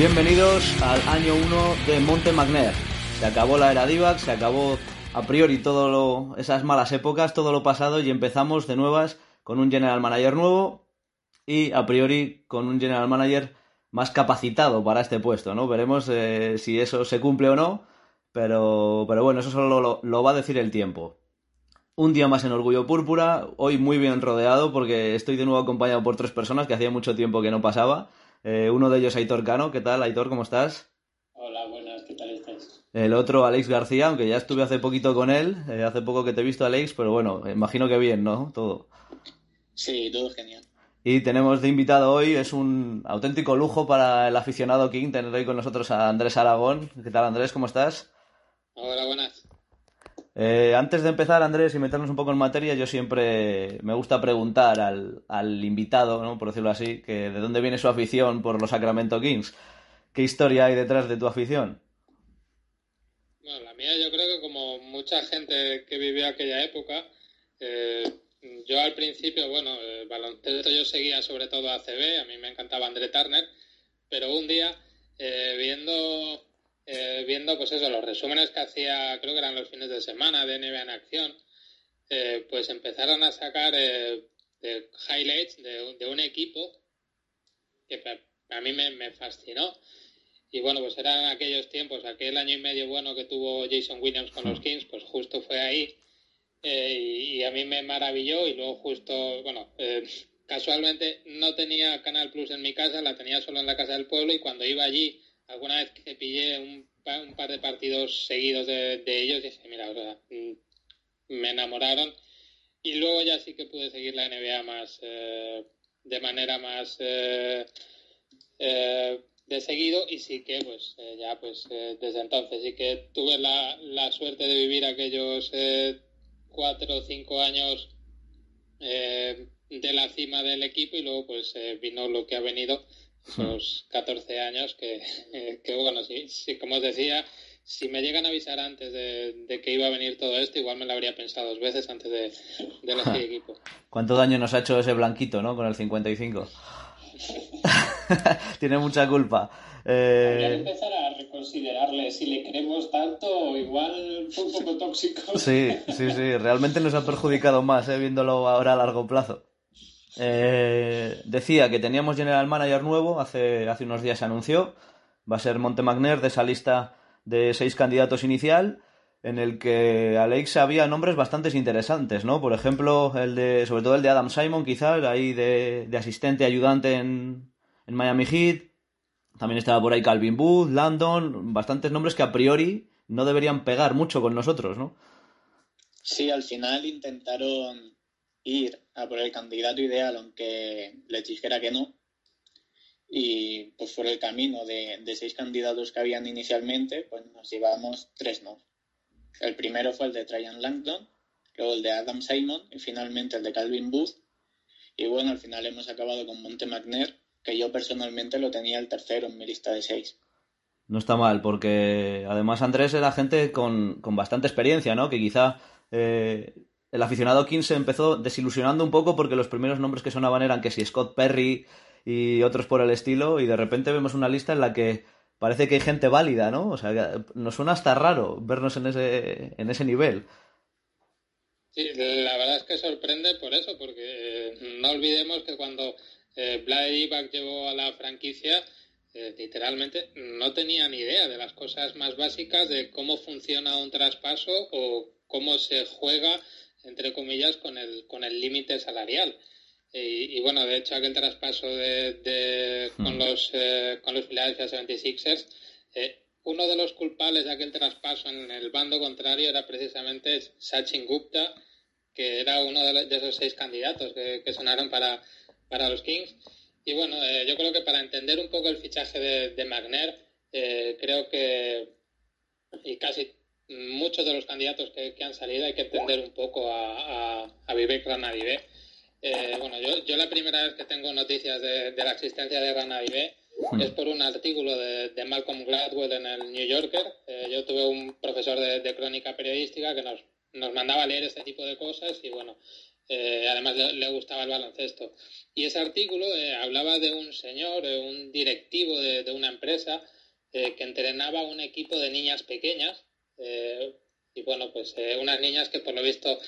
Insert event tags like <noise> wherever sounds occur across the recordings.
Bienvenidos al año 1 de Monte Magner. Se acabó la era Divac, se acabó a priori todo esas malas épocas, todo lo pasado y empezamos de nuevas con un general manager nuevo y a priori con un general manager más capacitado para este puesto, ¿no? Veremos eh, si eso se cumple o no, pero, pero bueno, eso solo lo, lo va a decir el tiempo. Un día más en Orgullo Púrpura, hoy muy bien rodeado porque estoy de nuevo acompañado por tres personas que hacía mucho tiempo que no pasaba. Eh, uno de ellos, Aitor Cano. ¿Qué tal, Aitor? ¿Cómo estás? Hola, buenas, ¿qué tal estás? El otro, Alex García, aunque ya estuve hace poquito con él, eh, hace poco que te he visto, Alex, pero bueno, imagino que bien, ¿no? Todo. Sí, todo genial. Y tenemos de invitado hoy, es un auténtico lujo para el aficionado King tener hoy con nosotros a Andrés Aragón. ¿Qué tal, Andrés? ¿Cómo estás? Hola, buenas. Eh, antes de empezar, Andrés, y meternos un poco en materia, yo siempre me gusta preguntar al, invitado, ¿no? por decirlo así, que de dónde viene su afición por los Sacramento Kings. ¿Qué historia hay detrás de tu afición? Bueno, la mía yo creo que como mucha gente que vivió aquella época, eh, yo al principio, bueno, el baloncesto yo seguía sobre todo a CB, a mí me encantaba André Turner, pero un día eh, viendo eh, viendo pues eso, los resúmenes que hacía, creo que eran los fines de semana de NBA en acción, eh, pues empezaron a sacar eh, highlights de, de, un equipo que a mí me, me, fascinó. Y bueno, pues eran aquellos tiempos, aquel año y medio bueno que tuvo Jason Williams con los Kings, pues justo fue ahí. Y, y, a mí me maravilló y luego justo, bueno, <laughs> casualmente no tenía Canal Plus en mi casa, la tenía solo en la casa del pueblo y cuando iba allí alguna vez que pillé un, un par de partidos seguidos de, de, ellos, dije, mira, mm, me enamoraron. Y luego ya sí que pude seguir la NBA más, eh, de manera más eh, eh, de seguido y sí que, pues, eh, ya, pues, eh, desde entonces sí que tuve la, la suerte de vivir aquellos cuatro o cinco años de la cima del equipo y luego, pues, vino lo que ha venido esos 14 años que, <laughs> que bueno, sí, sí, como os decía, si me llegan a avisar antes de, de, que iba a venir todo esto, igual me lo habría pensado dos veces antes de, de elegir equipo. ¿Cuánto daño nos ha hecho ese blanquito, no? Con el 55. <laughs> Tiene mucha culpa. Eh... Habría que empezar a reconsiderarle si le queremos tanto, igual fue un poco tóxico. Sí, sí, sí, realmente nos ha perjudicado más, ¿eh? viéndolo ahora a largo plazo. Eh, decía que teníamos General Manager nuevo, hace, hace unos días se anunció. Va a ser Montemagner de esa lista de seis candidatos inicial, en el que Alex había nombres bastante interesantes, ¿no? Por ejemplo, el de, sobre todo el de Adam Simon, quizás, ahí de, de asistente ayudante en, en, Miami Heat. También estaba por ahí Calvin Booth, Landon, bastantes nombres que a priori no deberían pegar mucho con nosotros, ¿no? Sí, al final intentaron ir a por el candidato ideal, aunque les dijera que no. Y pues por el camino de, de seis candidatos que habían inicialmente, pues nos llevamos tres no. El primero fue el de Traian Langdon, luego el de Adam Simon y finalmente el de Calvin Booth. Y bueno, al final hemos acabado con Monte McNair, que yo personalmente lo tenía el tercero en mi lista de seis. No está mal, porque además Andrés era gente con, con bastante experiencia, ¿no? Que quizá eh, el aficionado King se empezó desilusionando un poco porque los primeros nombres que sonaban eran que si Scott Perry y otros por el estilo, y de repente vemos una lista en la que parece que hay gente válida, ¿no? O sea, nos suena hasta raro vernos en ese, en ese nivel. Sí, la verdad es que sorprende por eso, porque no olvidemos que cuando eh, Vlad llegó a la franquicia, eh, literalmente no tenía ni idea de las cosas más básicas de cómo funciona un traspaso o cómo se juega entre comillas, con el con el límite salarial. Y, y, bueno, de hecho, aquel traspaso de, de con, los, eh, con los Philadelphia 76ers, eh, uno de los culpables de aquel traspaso en el bando contrario era precisamente Sachin Gupta, que era uno de, de esos seis candidatos que, que, sonaron para, para los Kings. Y bueno, eh, yo creo que para entender un poco el fichaje de, de Magner, eh, creo que, y casi muchos de los candidatos que, que, han salido hay que entender un poco a, a, a Vivek Ranadivé. Eh, bueno, yo, yo, la primera vez que tengo noticias de, de la existencia de Ranadivé mm. es por un artículo de, de, Malcolm Gladwell en el New Yorker. Eh, yo tuve un profesor de, de, crónica periodística que nos, nos mandaba a leer este tipo de cosas y bueno, eh, además le, gustaba el baloncesto. Y ese artículo hablaba de un señor, un directivo de, una empresa que entrenaba un equipo de niñas pequeñas. Y bueno, pues unas niñas que por lo visto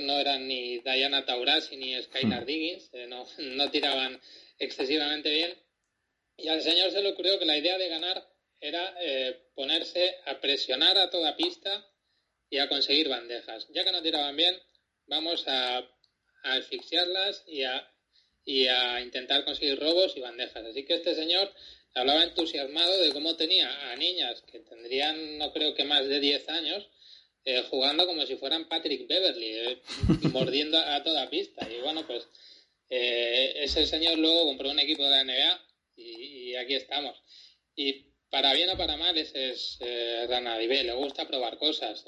no eran ni Diana Taurasi ni Skylar hmm. Diggins, no, <laughs> no tiraban excesivamente bien. Y al señor se le ocurrió que la idea de ganar era ponerse a presionar a toda pista y a conseguir bandejas. Ya que no tiraban bien, vamos a a asfixiarlas y a, y a intentar conseguir robos y bandejas. Así que este señor hablaba entusiasmado de cómo tenía a niñas que tendrían, no creo que más de 10 años, eh, jugando como si fueran Patrick Beverly, eh, <laughs> mordiendo a, toda pista. Y bueno, pues eh, ese señor luego compró un equipo de la NBA y, aquí estamos. Y para bien o para mal, ese es Rana le gusta probar cosas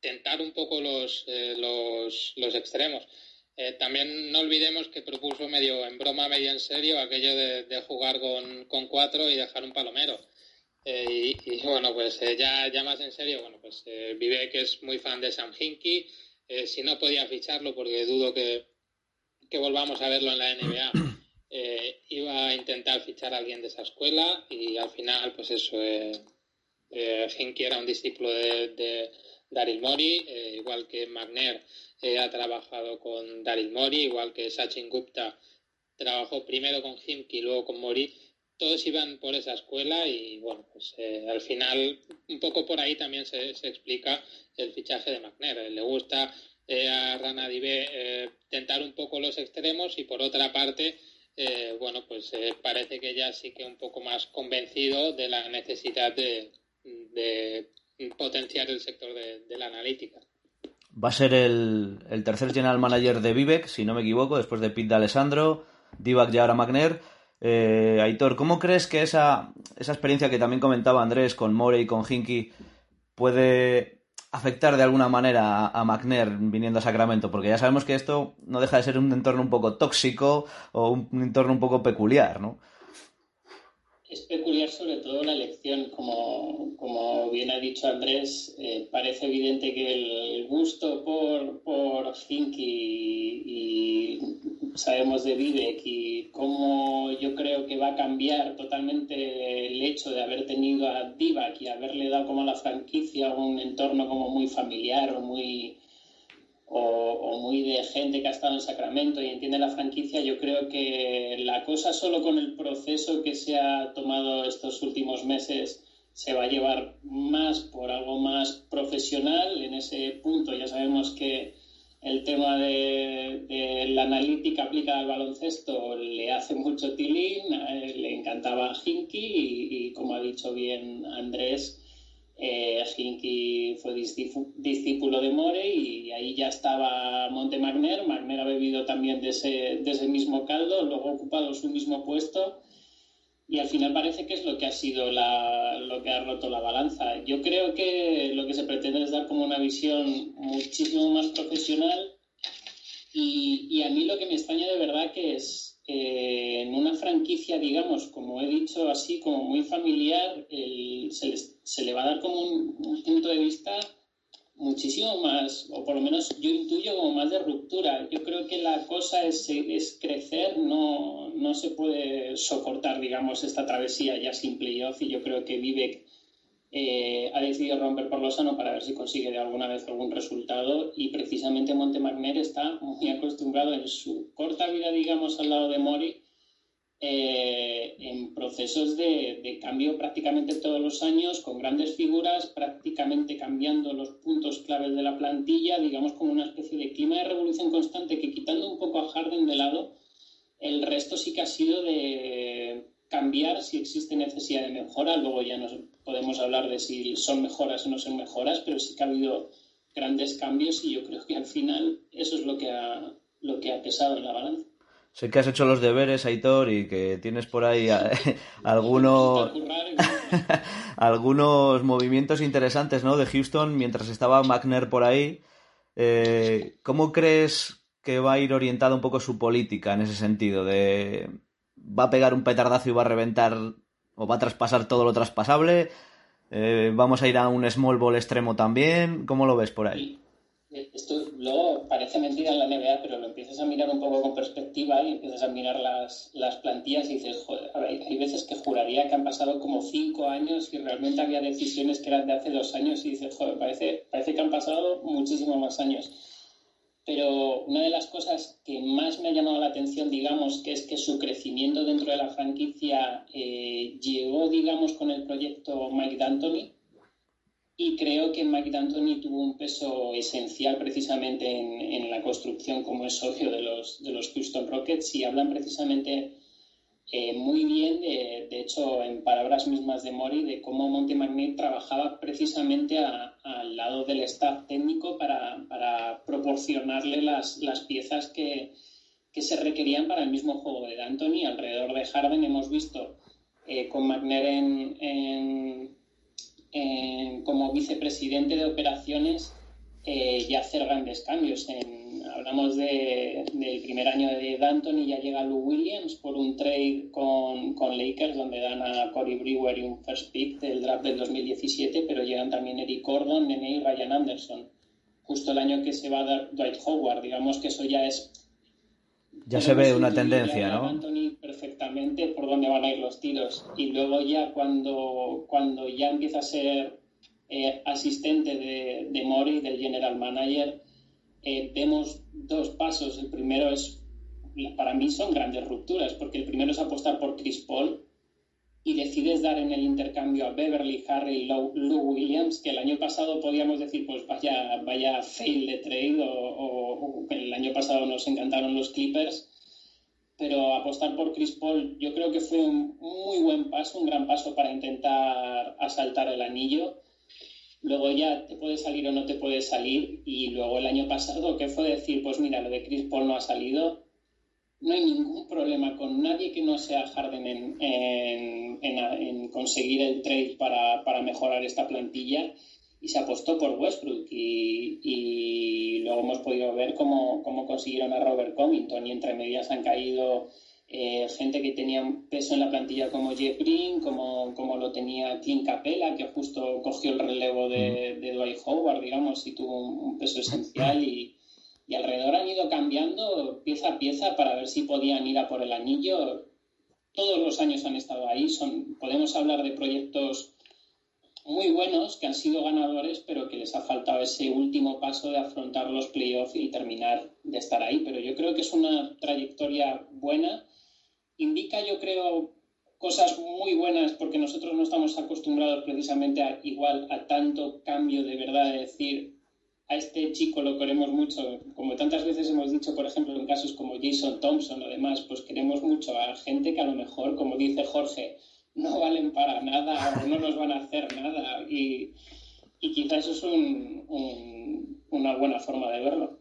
tentar un poco los, los, los, extremos. Eh, también no olvidemos que propuso medio en broma, medio en serio, aquello de, jugar con, con, cuatro y dejar un palomero. Eh, y, bueno, pues ya, ya más en serio, bueno, pues Vive que es muy fan de Sam Hinkie, si no podía ficharlo, porque dudo que, que volvamos a verlo en la NBA, <clears throat> iba a intentar fichar a alguien de esa escuela y al final, pues eso, Hinkie era un discípulo de Daryl Mori, eh, igual que McNair eh, ha trabajado con Daryl Mori, igual que Sachin Gupta trabajó primero con Himki y luego con Mori. Todos iban por esa escuela y bueno, pues eh, al final un poco por ahí también se, explica el fichaje de McNair. Le gusta a Rana Dibe tentar un poco los extremos y por otra parte, bueno, pues parece que ya sí que un poco más convencido de la necesidad de potenciar el sector de, la analítica. Va a ser el, tercer general manager de Vivek, si no me equivoco, después de Pete de Alessandro, Divac y ahora Magner. Eh, Aitor, ¿cómo crees que esa, esa experiencia que también comentaba Andrés con More y con Hinky puede afectar de alguna manera a, a McNair viniendo a Sacramento? Porque ya sabemos que esto no deja de ser un entorno un poco tóxico o un, un entorno un poco peculiar, ¿no? Es peculiar sobre todo la elección, como, como bien ha dicho Andrés, eh, parece evidente que el, gusto por, por y, sabemos de Vivek y cómo yo creo que va a cambiar totalmente el hecho de haber tenido a Divac y haberle dado como a la franquicia un entorno como muy familiar o muy o, muy de gente que ha estado en Sacramento y entiende la franquicia, yo creo que la cosa solo con el proceso que se ha tomado estos últimos meses se va a llevar más por algo más profesional. En ese punto ya sabemos que el tema de, la analítica aplicada al baloncesto le hace mucho tilín, le encantaba a Hinky y, y, como ha dicho bien Andrés, eh, fue discípulo de More y ahí ya estaba Monte Magner. Magner ha bebido también de ese, de ese mismo caldo, luego ha ocupado su mismo puesto y al final parece que es lo que ha sido lo que ha roto la balanza. Yo creo que lo que se pretende es dar como una visión muchísimo más profesional y, y a mí lo que me extraña de verdad que es en una franquicia, digamos, como he dicho, así como muy familiar, se, le va a dar como un, punto de vista muchísimo más, o por lo menos yo intuyo como más de ruptura. Yo creo que la cosa es, es crecer, no, no se puede soportar, digamos, esta travesía ya sin playoff y yo creo que Vivek eh, ha decidido romper por lo sano para ver si consigue de alguna vez algún resultado y precisamente Montemagner está muy acostumbrado en su corta vida, digamos, al lado de Mori, eh, en procesos de, cambio prácticamente todos los años, con grandes figuras, prácticamente cambiando los puntos claves de la plantilla, digamos como una especie de clima de revolución constante que quitando un poco a Harden de lado, el resto sí que ha sido de cambiar si existe necesidad de mejora. Luego ya nos podemos hablar de si son mejoras o no son mejoras, pero sí que ha habido grandes cambios y yo creo que al final eso es lo que ha, lo que ha pesado en la balanza. Sé que has hecho los deberes, Aitor, y que tienes por ahí <laughs> algunos, <laughs> algunos movimientos interesantes ¿no? de Houston mientras estaba Magner por ahí. Eh, ¿Cómo crees que va a ir orientada un poco su política en ese sentido? De va a pegar un petardazo y va a reventar o va a traspasar todo lo traspasable. Eh, vamos a ir a un small ball extremo también. ¿Cómo lo ves por ahí? Esto luego parece mentira en la NBA, pero lo empiezas a mirar un poco con perspectiva y empiezas a mirar las, las plantillas y dices, joder, hay veces que juraría que han pasado como cinco años y realmente había decisiones que eran de hace dos años y dices, joder, parece, parece que han pasado muchísimos más años. Pero una de las cosas que más me ha llamado la atención, digamos, que es que su crecimiento dentro de la franquicia eh, llegó, digamos, con el proyecto Mike D'Antoni. Y creo que Mike D'Antoni tuvo un peso esencial precisamente en, la construcción como es socio de los, de los Houston Rockets. Y hablan precisamente eh, muy bien, de, de, hecho, en palabras mismas de Mori, de cómo Monty McNeil trabajaba precisamente al lado del staff técnico para, para proporcionarle las, las piezas que, que, se requerían para el mismo juego de D'Antoni. Alrededor de Harden hemos visto eh, con McNair en como vicepresidente de operaciones eh, y hacer grandes cambios. Hablamos del primer año de Danton y ya llega Lou Williams por un trade con, con, Lakers donde dan a Corey Brewer y un first pick del draft del 2017, pero llegan también Eric Gordon, Nene y Ryan Anderson. Justo el año que se va a dar Dwight Howard, digamos que eso ya es ya se ve una tendencia, ¿no? Anthony perfectamente por dónde van a ir los tiros. Y luego ya cuando, cuando ya empieza a ser eh, asistente de, de, Mori, del general manager, eh, vemos dos pasos. El primero es, para mí son grandes rupturas, porque el primero es apostar por Chris Paul y decides dar en el intercambio a Beverly, Harry y Lou, Williams, que el año pasado podíamos decir, pues vaya, vaya fail de trade, o, el año pasado nos encantaron los Clippers, pero apostar por Chris Paul yo creo que fue un muy buen paso, un gran paso para intentar asaltar el anillo. Luego ya te puede salir o no te puede salir, y luego el año pasado, que fue decir, pues mira, lo de Chris Paul no ha salido, no hay ningún problema con nadie que no sea Harden en, conseguir el trade para, mejorar esta plantilla y se apostó por Westbrook y, luego hemos podido ver cómo, consiguieron a Robert Covington y entre medias han caído eh, gente que tenía un peso en la plantilla como Jeff Green, como, como lo tenía Clint Capella, que justo cogió el relevo de, de Dwight Howard, digamos, y tuvo un peso esencial y, y alrededor han ido cambiando pieza a pieza para ver si podían ir a por el anillo. Todos los años han estado ahí. Son, podemos hablar de proyectos muy buenos que han sido ganadores, pero que les ha faltado ese último paso de afrontar los playoffs y terminar de estar ahí. Pero yo creo que es una trayectoria buena. Indica, yo creo, cosas muy buenas porque nosotros no estamos acostumbrados precisamente a igual a tanto cambio de verdad de decir a este chico lo queremos mucho, como tantas veces hemos dicho, por ejemplo, en casos como Jason Thompson o demás, pues queremos mucho a gente que a lo mejor, como dice Jorge, no valen para nada o no nos van a hacer nada y, y quizás eso es una buena forma de verlo.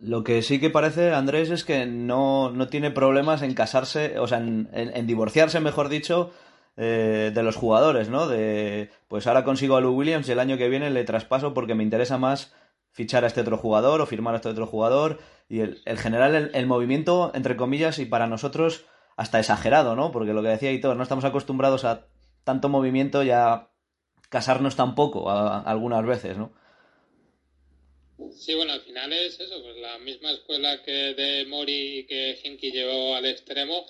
Lo que sí que parece, Andrés, es que no, tiene problemas en casarse, o sea, en, divorciarse, mejor dicho, eh, de los jugadores, ¿no? De, pues ahora consigo a Lou Williams y el año que viene le traspaso porque me interesa más fichar a este otro jugador o firmar a este otro jugador y el, el general el, movimiento entre comillas y para nosotros hasta exagerado, ¿no? Porque lo que decía Hitor, no estamos acostumbrados a tanto movimiento y a casarnos tampoco algunas veces, ¿no? Sí, bueno, al final es eso, pues la misma escuela que de Mori y que Hinky llevó al extremo,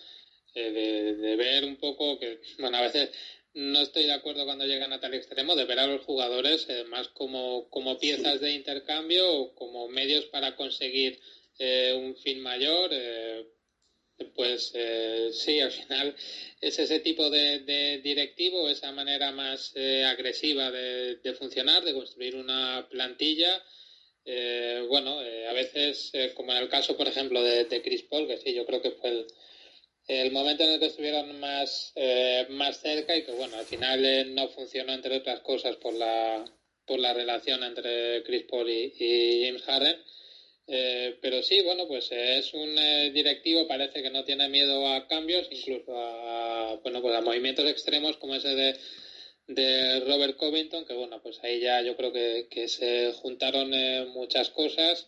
eh, de, de, ver un poco que, bueno, a veces no estoy de acuerdo cuando llegan a tal extremo de ver a los jugadores eh, más como, como, piezas de intercambio o como medios para conseguir eh, un fin mayor. Eh, pues sí, al final es ese tipo de, directivo, esa manera más agresiva de, funcionar, de construir una plantilla. Bueno, a veces, como en el caso, por ejemplo, de, de Chris Paul, que sí, yo creo que fue el, momento en el que estuvieron más, eh, más cerca y que bueno, al final eh, no funcionó entre otras cosas por la, por la relación entre Chris Paul y, James Harden. Eh, pero sí, bueno, pues es un directivo, parece que no tiene miedo a cambios, incluso a, bueno, pues a movimientos extremos como ese de, de Robert Covington, que bueno, pues ahí ya yo creo que, que se juntaron muchas cosas.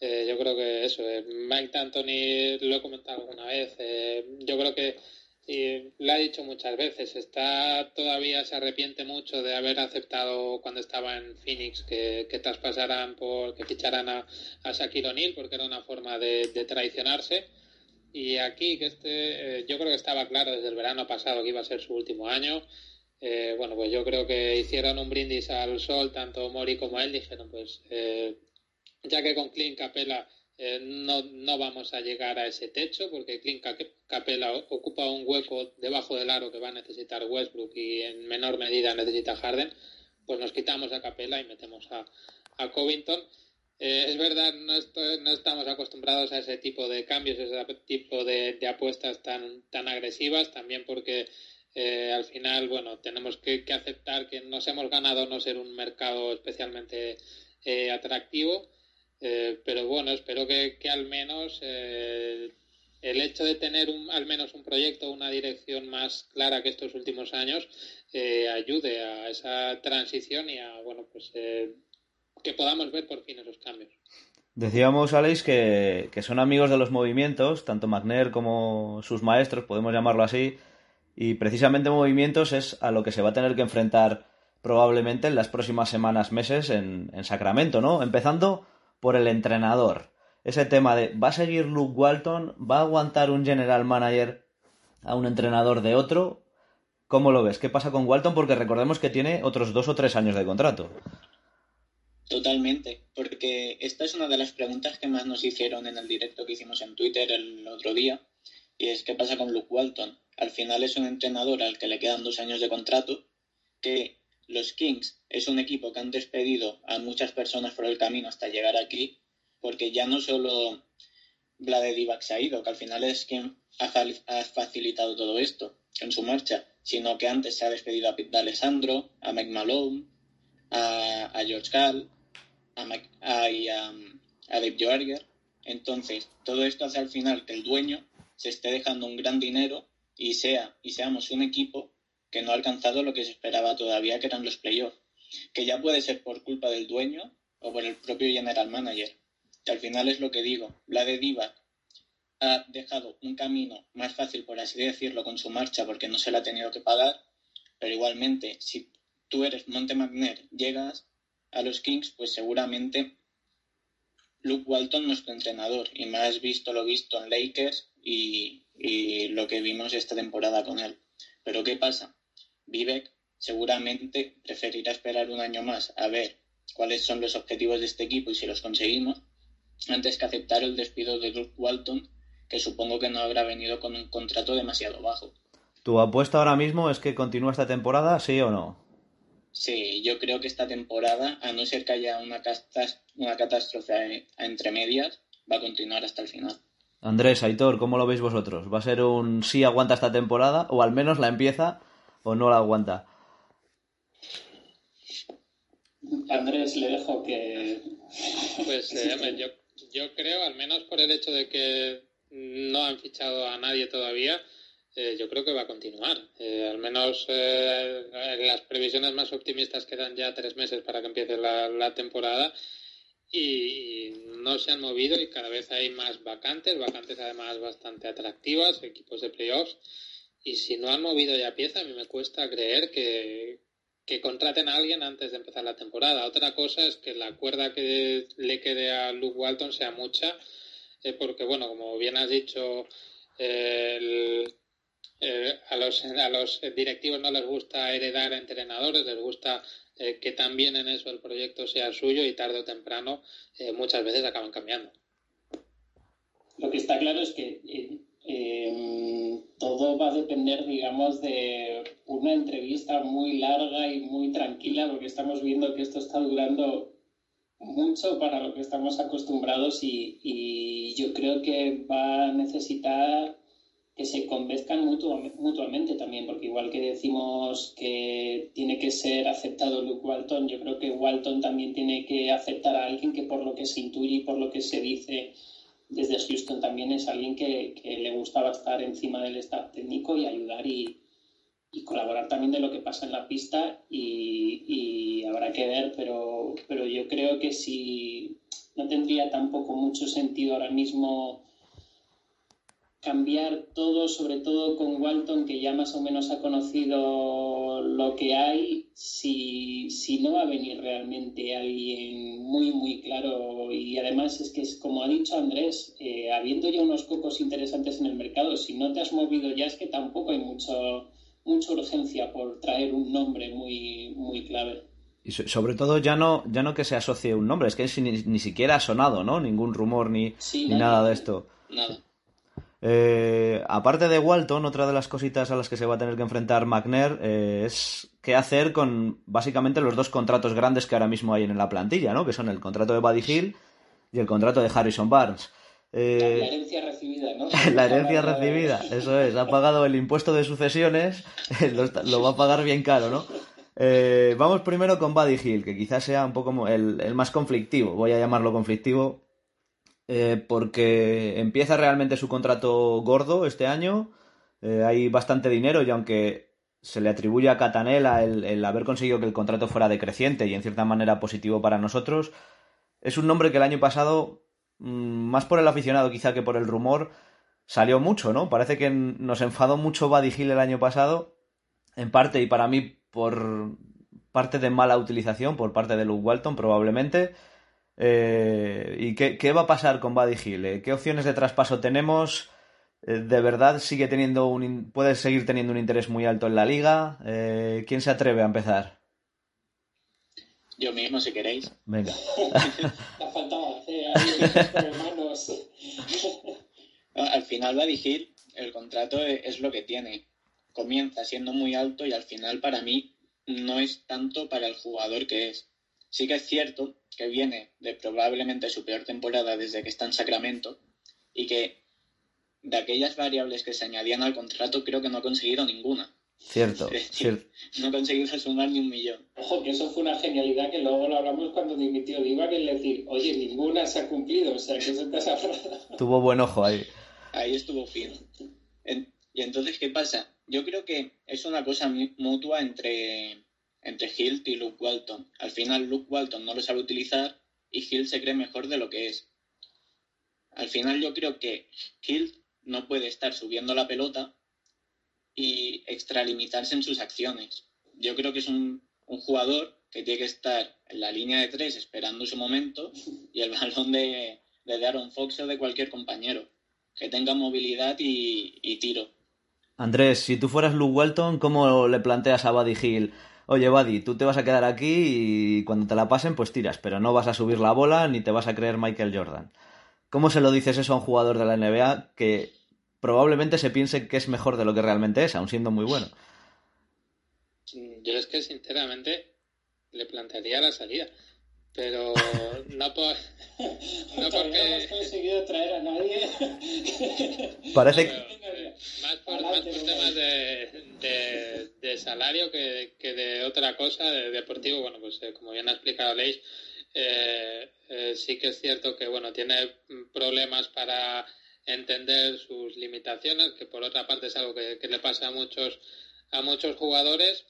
Eh, yo creo que eso, eh, Mike D'Antoni, lo he comentado alguna vez, eh, yo creo que y lo ha dicho muchas veces, está todavía se arrepiente mucho de haber aceptado cuando estaba en Phoenix que, que traspasaran por que ficharan a, a Shaquille O'Neal porque era una forma de, traicionarse y aquí que este eh, yo creo que estaba claro desde el verano pasado que iba a ser su último año eh, bueno pues yo creo que hicieron un brindis al sol tanto Mori como él dijeron pues eh, ya que con Clint Capela eh, no, no, vamos a llegar a ese techo porque Clint Capela ocupa un hueco debajo del aro que va a necesitar Westbrook y en menor medida necesita Harden, pues nos quitamos a Capela y metemos a, a Covington. Eh, es verdad, no, no, estamos acostumbrados a ese tipo de cambios, ese tipo de, apuestas tan, tan agresivas, también porque eh, al final, bueno, tenemos que, que, aceptar que nos hemos ganado no ser un mercado especialmente atractivo eh, pero bueno, espero que, al menos eh, el hecho de tener un, al menos un proyecto, una dirección más clara que estos últimos años, eh, ayude a esa transición y a, bueno, pues que podamos ver por fin esos cambios. Decíamos, Alex, que, que son amigos de los movimientos, tanto Magner como sus maestros, podemos llamarlo así, y precisamente movimientos es a lo que se va a tener que enfrentar probablemente en las próximas semanas, meses en, en Sacramento, ¿no? Empezando por el entrenador. Ese tema de ¿va a seguir Luke Walton? ¿Va a aguantar un general manager a un entrenador de otro? ¿Cómo lo ves? ¿Qué pasa con Walton? Porque recordemos que tiene otros dos o tres años de contrato. Totalmente, porque esta es una de las preguntas que más nos hicieron en el directo que hicimos en Twitter el otro día, y es qué pasa con Luke Walton. Al final es un entrenador al que le quedan dos años de contrato, que los Kings es un equipo que han despedido a muchas personas por el camino hasta llegar aquí, porque ya no solo Vlade Divac se ha ido, que al final es quien ha facilitado todo esto en su marcha, sino que antes se ha despedido a Pete Alessandro, a Mike Malone, a, George Gall, a, a, Dave. Entonces, todo esto hace al final que el dueño se esté dejando un gran dinero y sea y seamos un equipo que no ha alcanzado lo que se esperaba todavía, que eran los playoffs, que ya puede ser por culpa del dueño o por el propio general manager, que al final es lo que digo, la de Diva ha dejado un camino más fácil, por así decirlo, con su marcha porque no se la ha tenido que pagar, pero igualmente, si tú eres Monte McNair, llegas a los Kings, pues seguramente Luke Walton no es tu entrenador y has visto lo visto en Lakers y, y lo que vimos esta temporada con él. Pero ¿qué pasa? Vivek seguramente preferirá esperar un año más a ver cuáles son los objetivos de este equipo y si los conseguimos, antes que aceptar el despido de Luke Walton, que supongo que no habrá venido con un contrato demasiado bajo. ¿Tu apuesta ahora mismo es que continúa esta temporada, sí o no? Sí, yo creo que esta temporada, a no ser que haya una, una catástrofe entre medias, va a continuar hasta el final. Andrés, Aitor, ¿cómo lo veis vosotros? ¿Va a ser un sí aguanta esta temporada o al menos la empieza o no la aguanta? Andrés, le dejo que... Pues eh, yo, yo, creo, al menos por el hecho de que no han fichado a nadie todavía, eh, yo creo que va a continuar. Eh, al menos las previsiones más optimistas quedan ya tres meses para que empiece la, la temporada y no se han movido y cada vez hay más vacantes, vacantes además bastante atractivas, equipos de playoffs y si no han movido ya pieza, a mí me cuesta creer que, contraten a alguien antes de empezar la temporada. Otra cosa es que la cuerda que le quede a Luke Walton sea mucha, eh, porque, bueno, como bien has dicho, eh, a, los, a los directivos no les gusta heredar entrenadores, les gusta eh, que también en eso el proyecto sea suyo y tarde o temprano muchas veces acaban cambiando. Lo que está claro es que Em, todo va a depender, digamos, de una entrevista muy larga y muy tranquila, porque estamos viendo que esto está durando mucho para lo que estamos acostumbrados y, yo creo que va a necesitar que se convenzcan mutuamente también, porque igual que decimos que tiene que ser aceptado Luke Walton, yo creo que Walton también tiene que aceptar a alguien que por lo que se intuye y por lo que se dice desde Houston también es alguien que, le gustaba estar encima del staff técnico y ayudar y, colaborar también de lo que pasa en la pista y, habrá que ver, pero, pero yo creo que si no tendría tampoco mucho sentido ahora mismo cambiar todo, sobre todo con Walton, que ya más o menos ha conocido lo que hay, si, si no va a venir realmente alguien muy, muy claro. Y además es que, es, como ha dicho Andrés, eh, habiendo ya unos cocos interesantes en el mercado, si no te has movido ya es que tampoco hay mucho, mucha urgencia por traer un nombre muy, muy clave. Y sobre todo ya no, ya no que se asocie un nombre, es que ni, ni siquiera ha sonado, ¿no? Ningún rumor ni, ni nada de esto. Nada. Eh, aparte de Walton, otra de las cositas a las que se va a tener que enfrentar McNair eh, es qué hacer con básicamente los dos contratos grandes que ahora mismo hay en la plantilla, ¿no? Que son el contrato de Buddy Hill y el contrato de Harrison Barnes. Eh, la herencia recibida, ¿no? <laughs> la herencia recibida, eso es. Ha pagado el impuesto de sucesiones, lo, va a pagar bien caro, ¿no? vamos primero con Buddy Hill, que quizás sea un poco el, el más conflictivo, voy a llamarlo conflictivo, eh, porque empieza realmente su contrato gordo este año. Eh, hay bastante dinero y aunque se le atribuye a Catanela el, haber conseguido que el contrato fuera decreciente y en cierta manera positivo para nosotros, es un nombre que el año pasado, mm, más por el aficionado quizá que por el rumor, salió mucho, ¿no? Parece que nos enfadó mucho Hill el año pasado, en parte y para mí por parte de mala utilización por parte de Luke Walton probablemente eh, ¿Y qué, va a pasar con Buddy Hill? Eh, ¿Qué opciones de traspaso tenemos? Eh, ¿De verdad sigue teniendo un, puede seguir teniendo un interés muy alto en la liga? ¿Quién se atreve a empezar? Yo mismo, si queréis. Venga. <laughs> <laughs> al final, Buddy Hill, el contrato e, es lo que tiene. Comienza siendo muy alto y al final, para mí, no es tanto para el jugador que es. Sí que es cierto que viene de probablemente su peor temporada desde que está en Sacramento y que de aquellas variables que se añadían al contrato creo que no ha conseguido ninguna. Cierto, <laughs> cierto. No ha conseguido sumar ni un millón. Ojo, que eso fue una genialidad que luego lo hablamos cuando dimitió Diva, que es decir, oye, ninguna se ha cumplido, o sea, que se te ha Tuvo buen ojo ahí. Ahí estuvo fino. y entonces, ¿qué pasa? Yo creo que es una cosa mutua entre entre Hilt y Luke Walton. Al final Luke Walton no lo sabe utilizar y Hilt se cree mejor de lo que es. Al final yo creo que Hilt no puede estar subiendo la pelota y extralimitarse en sus acciones. Yo creo que es un, jugador que tiene que estar en la línea de tres esperando su momento y el <laughs> balón de, de Fox o de cualquier compañero. Que tenga movilidad y, y tiro. Andrés, si tú fueras Luke Walton, ¿cómo le planteas a Buddy Hill? Oye, Buddy, tú te vas a quedar aquí y cuando te la pasen, pues tiras, pero no vas a subir la bola ni te vas a creer Michael Jordan. ¿Cómo se lo dices eso a un jugador de la NBA que probablemente se piense que es mejor de lo que realmente es, aun siendo muy bueno? Yo es que sinceramente le plantearía la salida pero no, por, <laughs> no porque hemos conseguido traer a nadie. <laughs> Parece que más por, más por temas de, de, salario que, que, de otra cosa de deportivo. Bueno pues eh, como bien ha explicado Leis eh, eh, sí que es cierto que bueno tiene problemas para entender sus limitaciones que por otra parte es algo que, que le pasa a muchos a muchos jugadores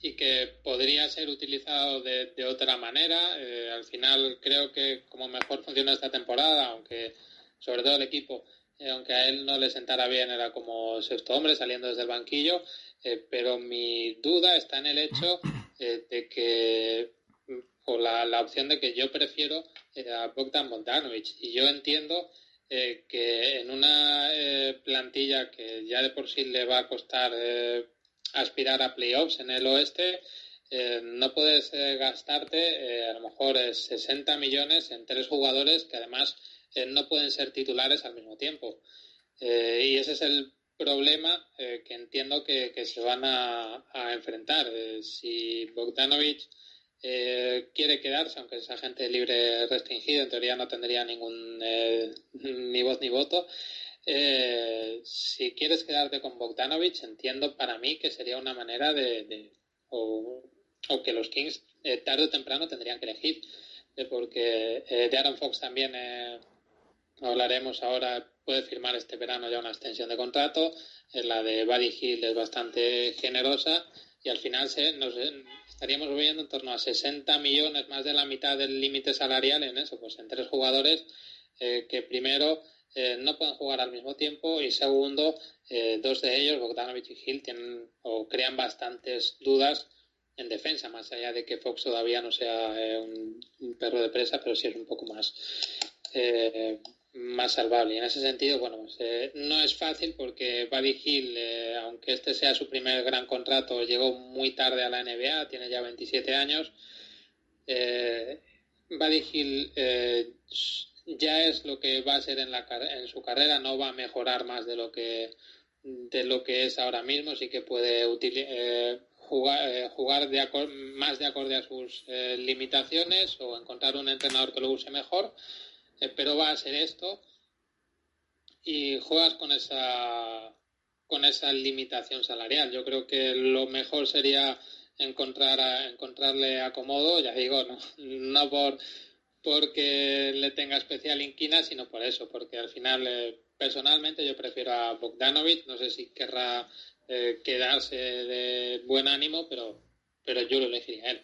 y que podría ser utilizado de, otra manera. Eh, al final creo que como mejor funciona esta temporada, aunque sobre todo el equipo, eh, aunque a él no le sentara bien, era como sexto hombre saliendo desde el banquillo, eh, pero mi duda está en el hecho <coughs> de que, o la, la, opción de que yo prefiero a Bogdan Bogdanovic. Y yo entiendo que en una plantilla que ya de por sí le va a costar aspirar a playoffs en el oeste, eh, no puedes eh, gastarte eh, a lo mejor 60 millones en tres jugadores que además no pueden ser titulares al mismo tiempo. y ese es el problema que entiendo que, se van a, enfrentar. si Bogdanovic quiere quedarse, aunque es agente libre restringido, en teoría no tendría ningún ni voz ni voto. Eh, si quieres quedarte con Bogdanovich, entiendo para mí que sería una manera de, o, que los Kings eh, tarde o temprano tendrían que elegir, eh, porque de Aaron Fox también hablaremos ahora, puede firmar este verano ya una extensión de contrato, la de Buddy Hill es bastante generosa y al final se, nos estaríamos moviendo en torno a 60 millones, más de la mitad del límite salarial en eso, pues en tres jugadores que primero eh, no pueden jugar al mismo tiempo y segundo, eh, dos de ellos, Bogdanovich y Hill, tienen o crean bastantes dudas en defensa, más allá de que Fox todavía no sea eh, un, perro de presa, pero sí es un poco más, más salvable. Y en ese sentido, bueno, pues, no es fácil porque Buddy Hill, aunque este sea su primer gran contrato, llegó muy tarde a la NBA, tiene ya 27 años. Buddy Hill ya es lo que va a ser en, la, en su carrera, no va a mejorar más de lo que, de lo que es ahora mismo, sí que puede eh, jugar, eh, jugar de más de acorde a sus eh, limitaciones o encontrar un entrenador que lo use mejor, pero va a ser esto y juegas con esa con esa limitación salarial. Yo creo que lo mejor sería encontrar encontrarle acomodo, ya digo, no, no por porque le tenga especial inquina, sino por eso, porque al final, eh, personalmente, yo prefiero a Bogdanovic, no sé si querrá eh, quedarse de buen ánimo, pero, pero yo lo elegiría a él.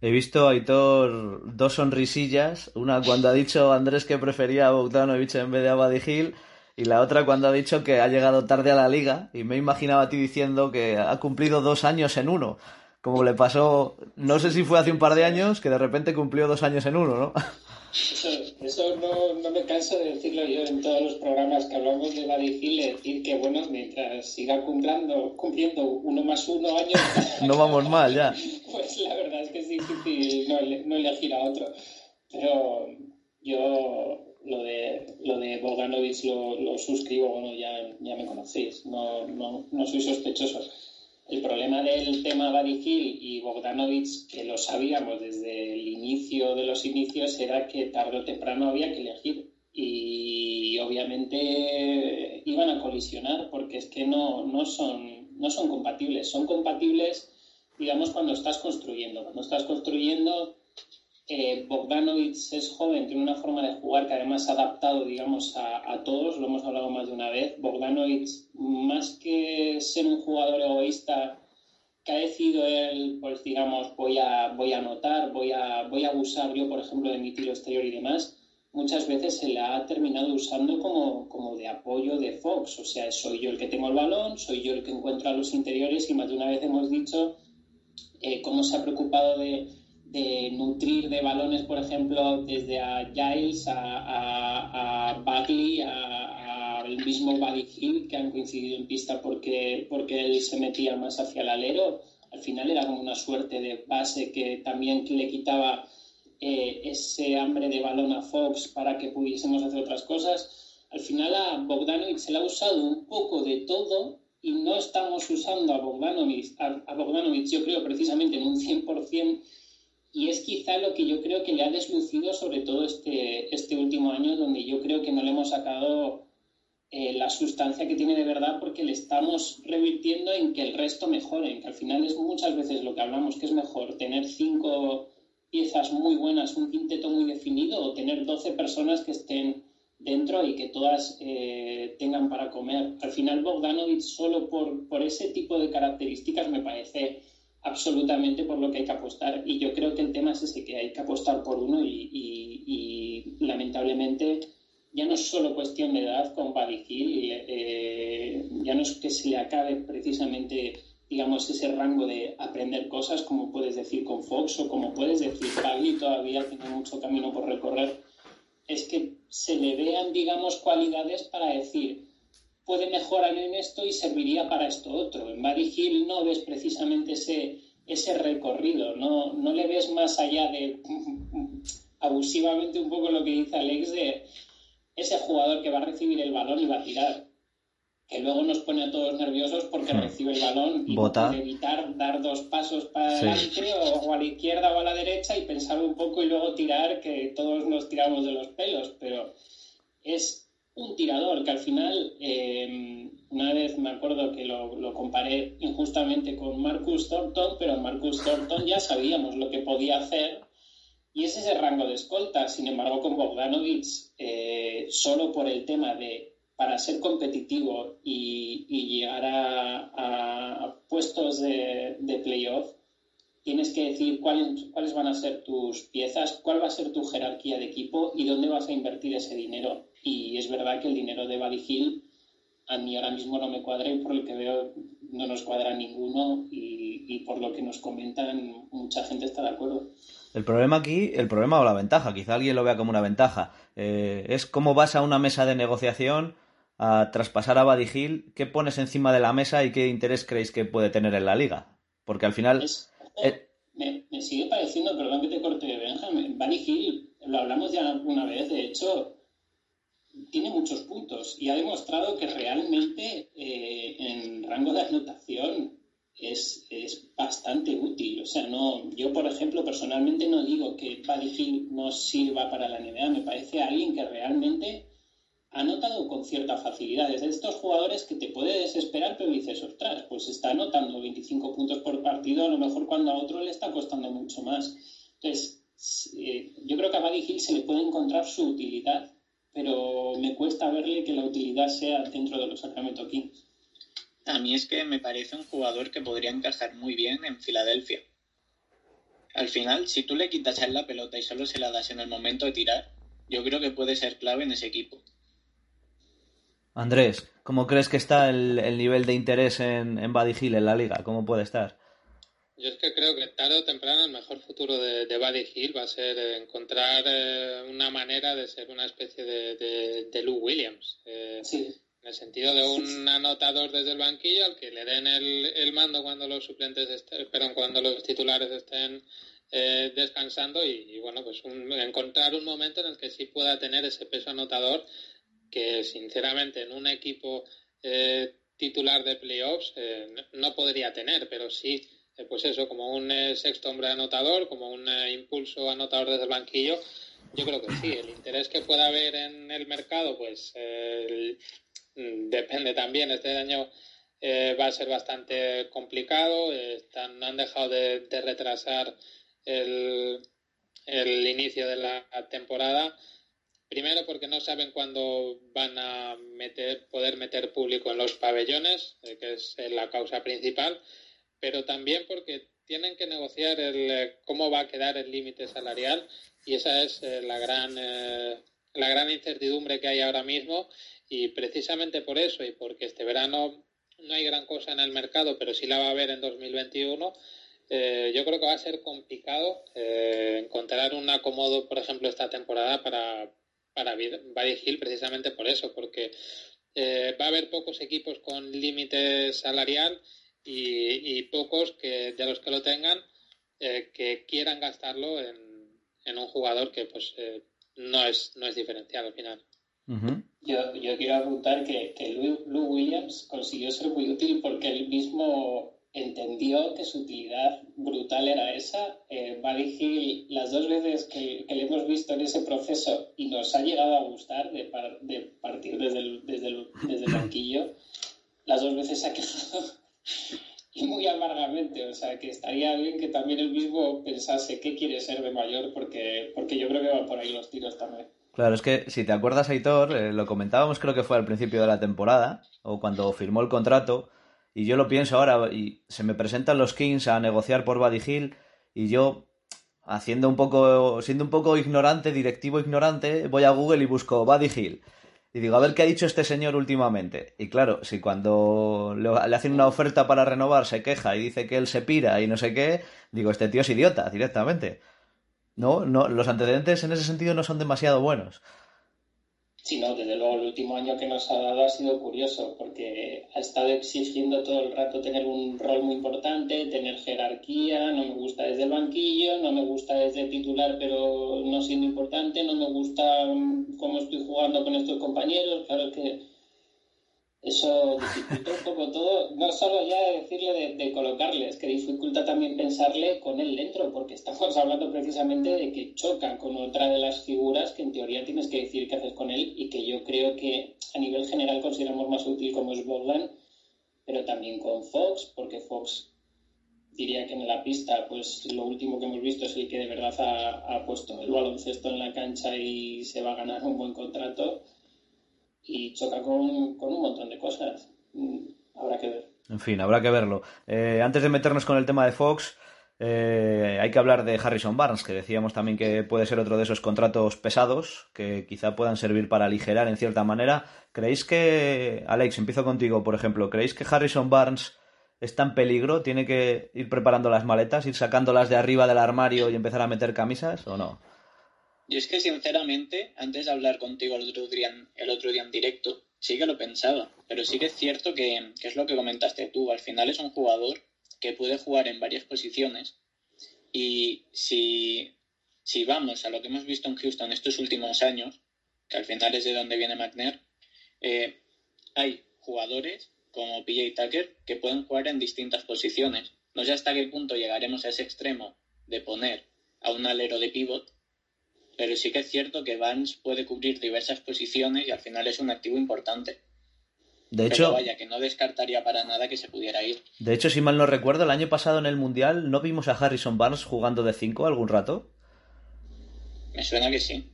He visto, Aitor, dos sonrisillas, una cuando ha dicho Andrés que prefería a Bogdanovic en vez de a y la otra cuando ha dicho que ha llegado tarde a la liga, y me imaginaba a ti diciendo que ha cumplido dos años en uno como le pasó, no sé si fue hace un par de años, que de repente cumplió dos años en uno, ¿no? <laughs> Eso, no, no, me canso de decirlo yo en todos los programas que hablamos de la Hill, decir que, bueno, mientras siga cumpliendo, cumpliendo uno más uno años... <laughs> no vamos mal, ya. <laughs> Pues la verdad es que es difícil no, no elegir a otro. Pero yo lo de, lo de Bogdanovich lo, lo suscribo, bueno, ya, ya me conocéis, no, no, no soy sospechoso el problema del tema Buddy y Bogdanovich, que lo sabíamos desde el inicio de los inicios, era que tarde o temprano había que elegir. Y obviamente iban a colisionar porque es que no, no, son, no son compatibles. Son compatibles, digamos, cuando estás construyendo. Cuando estás construyendo eh, Bogdanovic es joven, tiene una forma de jugar que además ha adaptado, digamos, a, todos, lo hemos hablado más de una vez. Bogdanovic, más que ser un jugador egoísta que ha decidido él, pues digamos, voy a, voy a anotar, voy a, voy a abusar yo, por ejemplo, de mi tiro exterior y demás, muchas veces se le ha terminado usando como, como de apoyo de Fox. O sea, soy yo el que tengo el balón, soy yo el que encuentra los interiores y más de una vez hemos dicho eh, cómo se ha preocupado de de nutrir de balones, por ejemplo, desde a Giles, a, a, a Bagley, al mismo Buddy Hill, que han coincidido en pista porque, porque él se metía más hacia el alero. Al final era como una suerte de base que también le quitaba eh, ese hambre de balón a Fox para que pudiésemos hacer otras cosas. Al final a Bogdanovic se le ha usado un poco de todo y no estamos usando a Bogdanovic, a, a Bogdanovic yo creo precisamente en un 100% y es quizá lo que yo creo que le ha deslucido sobre todo este, este último año, donde yo creo que no le hemos sacado eh, la sustancia que tiene de verdad porque le estamos revirtiendo en que el resto mejore, en que al final es muchas veces lo que hablamos, que es mejor tener cinco piezas muy buenas, un quinteto muy definido o tener doce personas que estén dentro y que todas eh, tengan para comer. Al final Bogdanovic solo por, por ese tipo de características me parece absolutamente por lo que hay que apostar. Y yo creo que el tema es ese, que hay que apostar por uno y, lamentablemente ya no es solo cuestión de edad con Buddy eh, ya no es que se le acabe precisamente digamos, ese rango de aprender cosas, como puedes decir con Fox o como puedes decir Pagli, todavía tiene mucho camino por recorrer, es que se le vean, digamos, cualidades para decir, puede mejorar en esto y serviría para esto otro. En Buddy Hill no ves precisamente ese, ese recorrido, no, no le ves más allá de <laughs> abusivamente un poco lo que dice Alex de ese jugador que va a recibir el balón y va a tirar. Que luego nos pone a todos nerviosos porque hmm. recibe el balón y puede evitar dar dos pasos para adelante o, a la izquierda o a la derecha y pensar un poco y luego tirar, que todos nos tiramos de los pelos. Pero es un tirador que al final, eh, una vez me acuerdo que lo, comparé injustamente con Marcus Thornton, pero Marcus Thornton ya sabíamos lo que podía hacer y es ese rango de escolta. Sin embargo, con Bogdanovic, eh, solo por el tema de para ser competitivo y, llegar a, puestos de, de, playoff, tienes que decir cuáles, cuáles van a ser tus piezas, cuál va a ser tu jerarquía de equipo y dónde vas a invertir ese dinero Y es verdad que el dinero de Hill a mí ahora mismo no me cuadra y por lo que veo no nos cuadra ninguno y, y por lo que nos comentan mucha gente está de acuerdo. El problema aquí, el problema o la ventaja, quizá alguien lo vea como una ventaja, eh, es cómo vas a una mesa de negociación a traspasar a Hill, qué pones encima de la mesa y qué interés creéis que puede tener en la liga. Porque al final... Eh, me, me, sigue pareciendo, perdón que te corte, Benjamin, Hill, lo hablamos ya una vez, de hecho, tiene muchos puntos y ha demostrado que realmente eh, en rango de anotación es, es, bastante útil. O sea, no, yo, por ejemplo, personalmente no digo que Buddy Hill no sirva para la NBA. Me parece alguien que realmente ha anotado con cierta facilidad. Es de estos jugadores que te puede desesperar, pero dices, ostras, pues está anotando 25 puntos por partido, a lo mejor cuando a otro le está costando mucho más. Entonces, eh, yo creo que a Buddy Hill se le puede encontrar su utilidad, pero me cuesta verle que la utilidad sea dentro de los Sacramento Kings. A mí es que me parece un jugador que podría encajar muy bien en Filadelfia. Al final, si tú le quitas a él la pelota y solo se la das en el momento de tirar, yo creo que puede ser clave en ese equipo. Andrés, ¿cómo crees que está el, el nivel de interés en, en Buddy Hill en la liga? ¿Cómo puede estar? Yo es que creo que tarde o temprano el mejor futuro de, de Buddy Hill va a ser encontrar eh, una manera de ser una especie de, de, de Lou Williams. Eh, sí. En el sentido de un anotador desde el banquillo al que le den el, el mando cuando los suplentes estén, perdón, cuando los titulares estén eh, descansando y, y, bueno, pues un, encontrar un momento en el que sí pueda tener ese peso anotador que sinceramente en un equipo eh, titular de playoffs eh, no podría tener, pero sí, eh, pues eso, como un sexto hombre anotador, como un impulso anotador desde el banquillo. Yo creo que sí, el interés que pueda haber en el mercado, pues el, depende también. Este año eh, va a ser bastante complicado. Están, han dejado de, retrasar el, el, inicio de la temporada. Primero porque no saben cuándo van a meter, poder meter público en los pabellones, eh, que es la causa principal, pero también porque tienen que negociar el, cómo va a quedar el límite salarial y esa es eh, la gran eh, la gran incertidumbre que hay ahora mismo y precisamente por eso y porque este verano no hay gran cosa en el mercado, pero sí la va a haber en 2021, eh, yo creo que va a ser complicado eh, encontrar un acomodo, por ejemplo, esta temporada para, para Buddy Hill precisamente por eso, porque eh, va a haber pocos equipos con límite salarial y, y, pocos que de los que lo tengan eh, que quieran gastarlo en, en, un jugador que pues no es no es diferencial al final. Uh -huh. yo, yo, quiero apuntar que, que Lou, Lou, Williams consiguió ser muy útil porque él mismo entendió que su utilidad brutal era esa. Eh, Buddy Hill, las dos veces que, que, le hemos visto en ese proceso y nos ha llegado a gustar de, par, de partir desde el, desde, el, desde el banquillo, las dos veces se ha quejado y muy amargamente. O sea, que estaría bien que también él mismo pensase qué quiere ser de mayor porque, porque yo creo que van por ahí los tiros también. Claro, es que si te acuerdas, Aitor, eh, lo comentábamos creo que fue al principio de la temporada, o cuando firmó el contrato, y yo lo pienso ahora, y se me presentan los Kings a negociar por Buddy Hill, y yo, haciendo un poco, siendo un poco ignorante, directivo ignorante, voy a Google y busco Buddy Hill. Y digo, a ver qué ha dicho este señor últimamente. Y claro, si cuando le hacen una oferta para renovar se queja y dice que él se pira y no sé qué, digo, este tío es idiota directamente. ¿no? no los antecedentes en ese sentido no son demasiado buenos. Sí, no, desde luego el último año que nos ha dado ha sido curioso porque ha estado exigiendo todo el rato tener un rol muy importante, tener jerarquía, no me gusta desde el banquillo, no me gusta desde titular pero no siendo importante, no me gusta cómo estoy jugando con estos compañeros, claro que eso dificulta un poco todo, no solo ya decirle de, de, colocarle, es que dificulta también pensarle con él dentro, porque estamos hablando precisamente de que choca con otra de las figuras que en teoría tienes que decir qué haces con él y que yo creo que a nivel general consideramos más útil como es Bogdan, pero también con Fox, porque Fox diría que en la pista, pues lo último que hemos visto es el que de verdad ha, ha puesto el baloncesto en la cancha y se va a ganar un buen contrato y choca con, con un montón de cosas. Mm, habrá que ver. En fin, habrá que verlo. Eh, antes de meternos con el tema de Fox, Eh, hay que hablar de Harrison Barnes, que decíamos también que puede ser otro de esos contratos pesados que quizá puedan servir para aligerar en cierta manera. ¿Creéis que, Alex, empiezo contigo, por ejemplo, ¿creéis que Harrison Barnes está en peligro? ¿Tiene que ir preparando las maletas, ir sacándolas de arriba del armario y empezar a meter camisas o no? Y es que, sinceramente, antes de hablar contigo el otro día, el otro día en directo, sí que lo pensaba. Pero sí que es cierto que, que es lo que comentaste tú. Al final es un jugador que puede jugar en varias posiciones. Y si, si vamos a lo que hemos visto en Houston estos últimos años, que al final es de donde viene McNair, eh, hay jugadores como PJ Tucker que pueden jugar en distintas posiciones. No sé hasta qué punto llegaremos a ese extremo de poner a un alero de pivot, pero sí que es cierto que Barnes puede cubrir diversas posiciones y al final es un activo importante. De hecho, vaya, que no descartaría para nada que se pudiera ir. De hecho, si mal no recuerdo, el año pasado en el Mundial no vimos a Harrison Barnes jugando de 5 algún rato. Me suena que sí.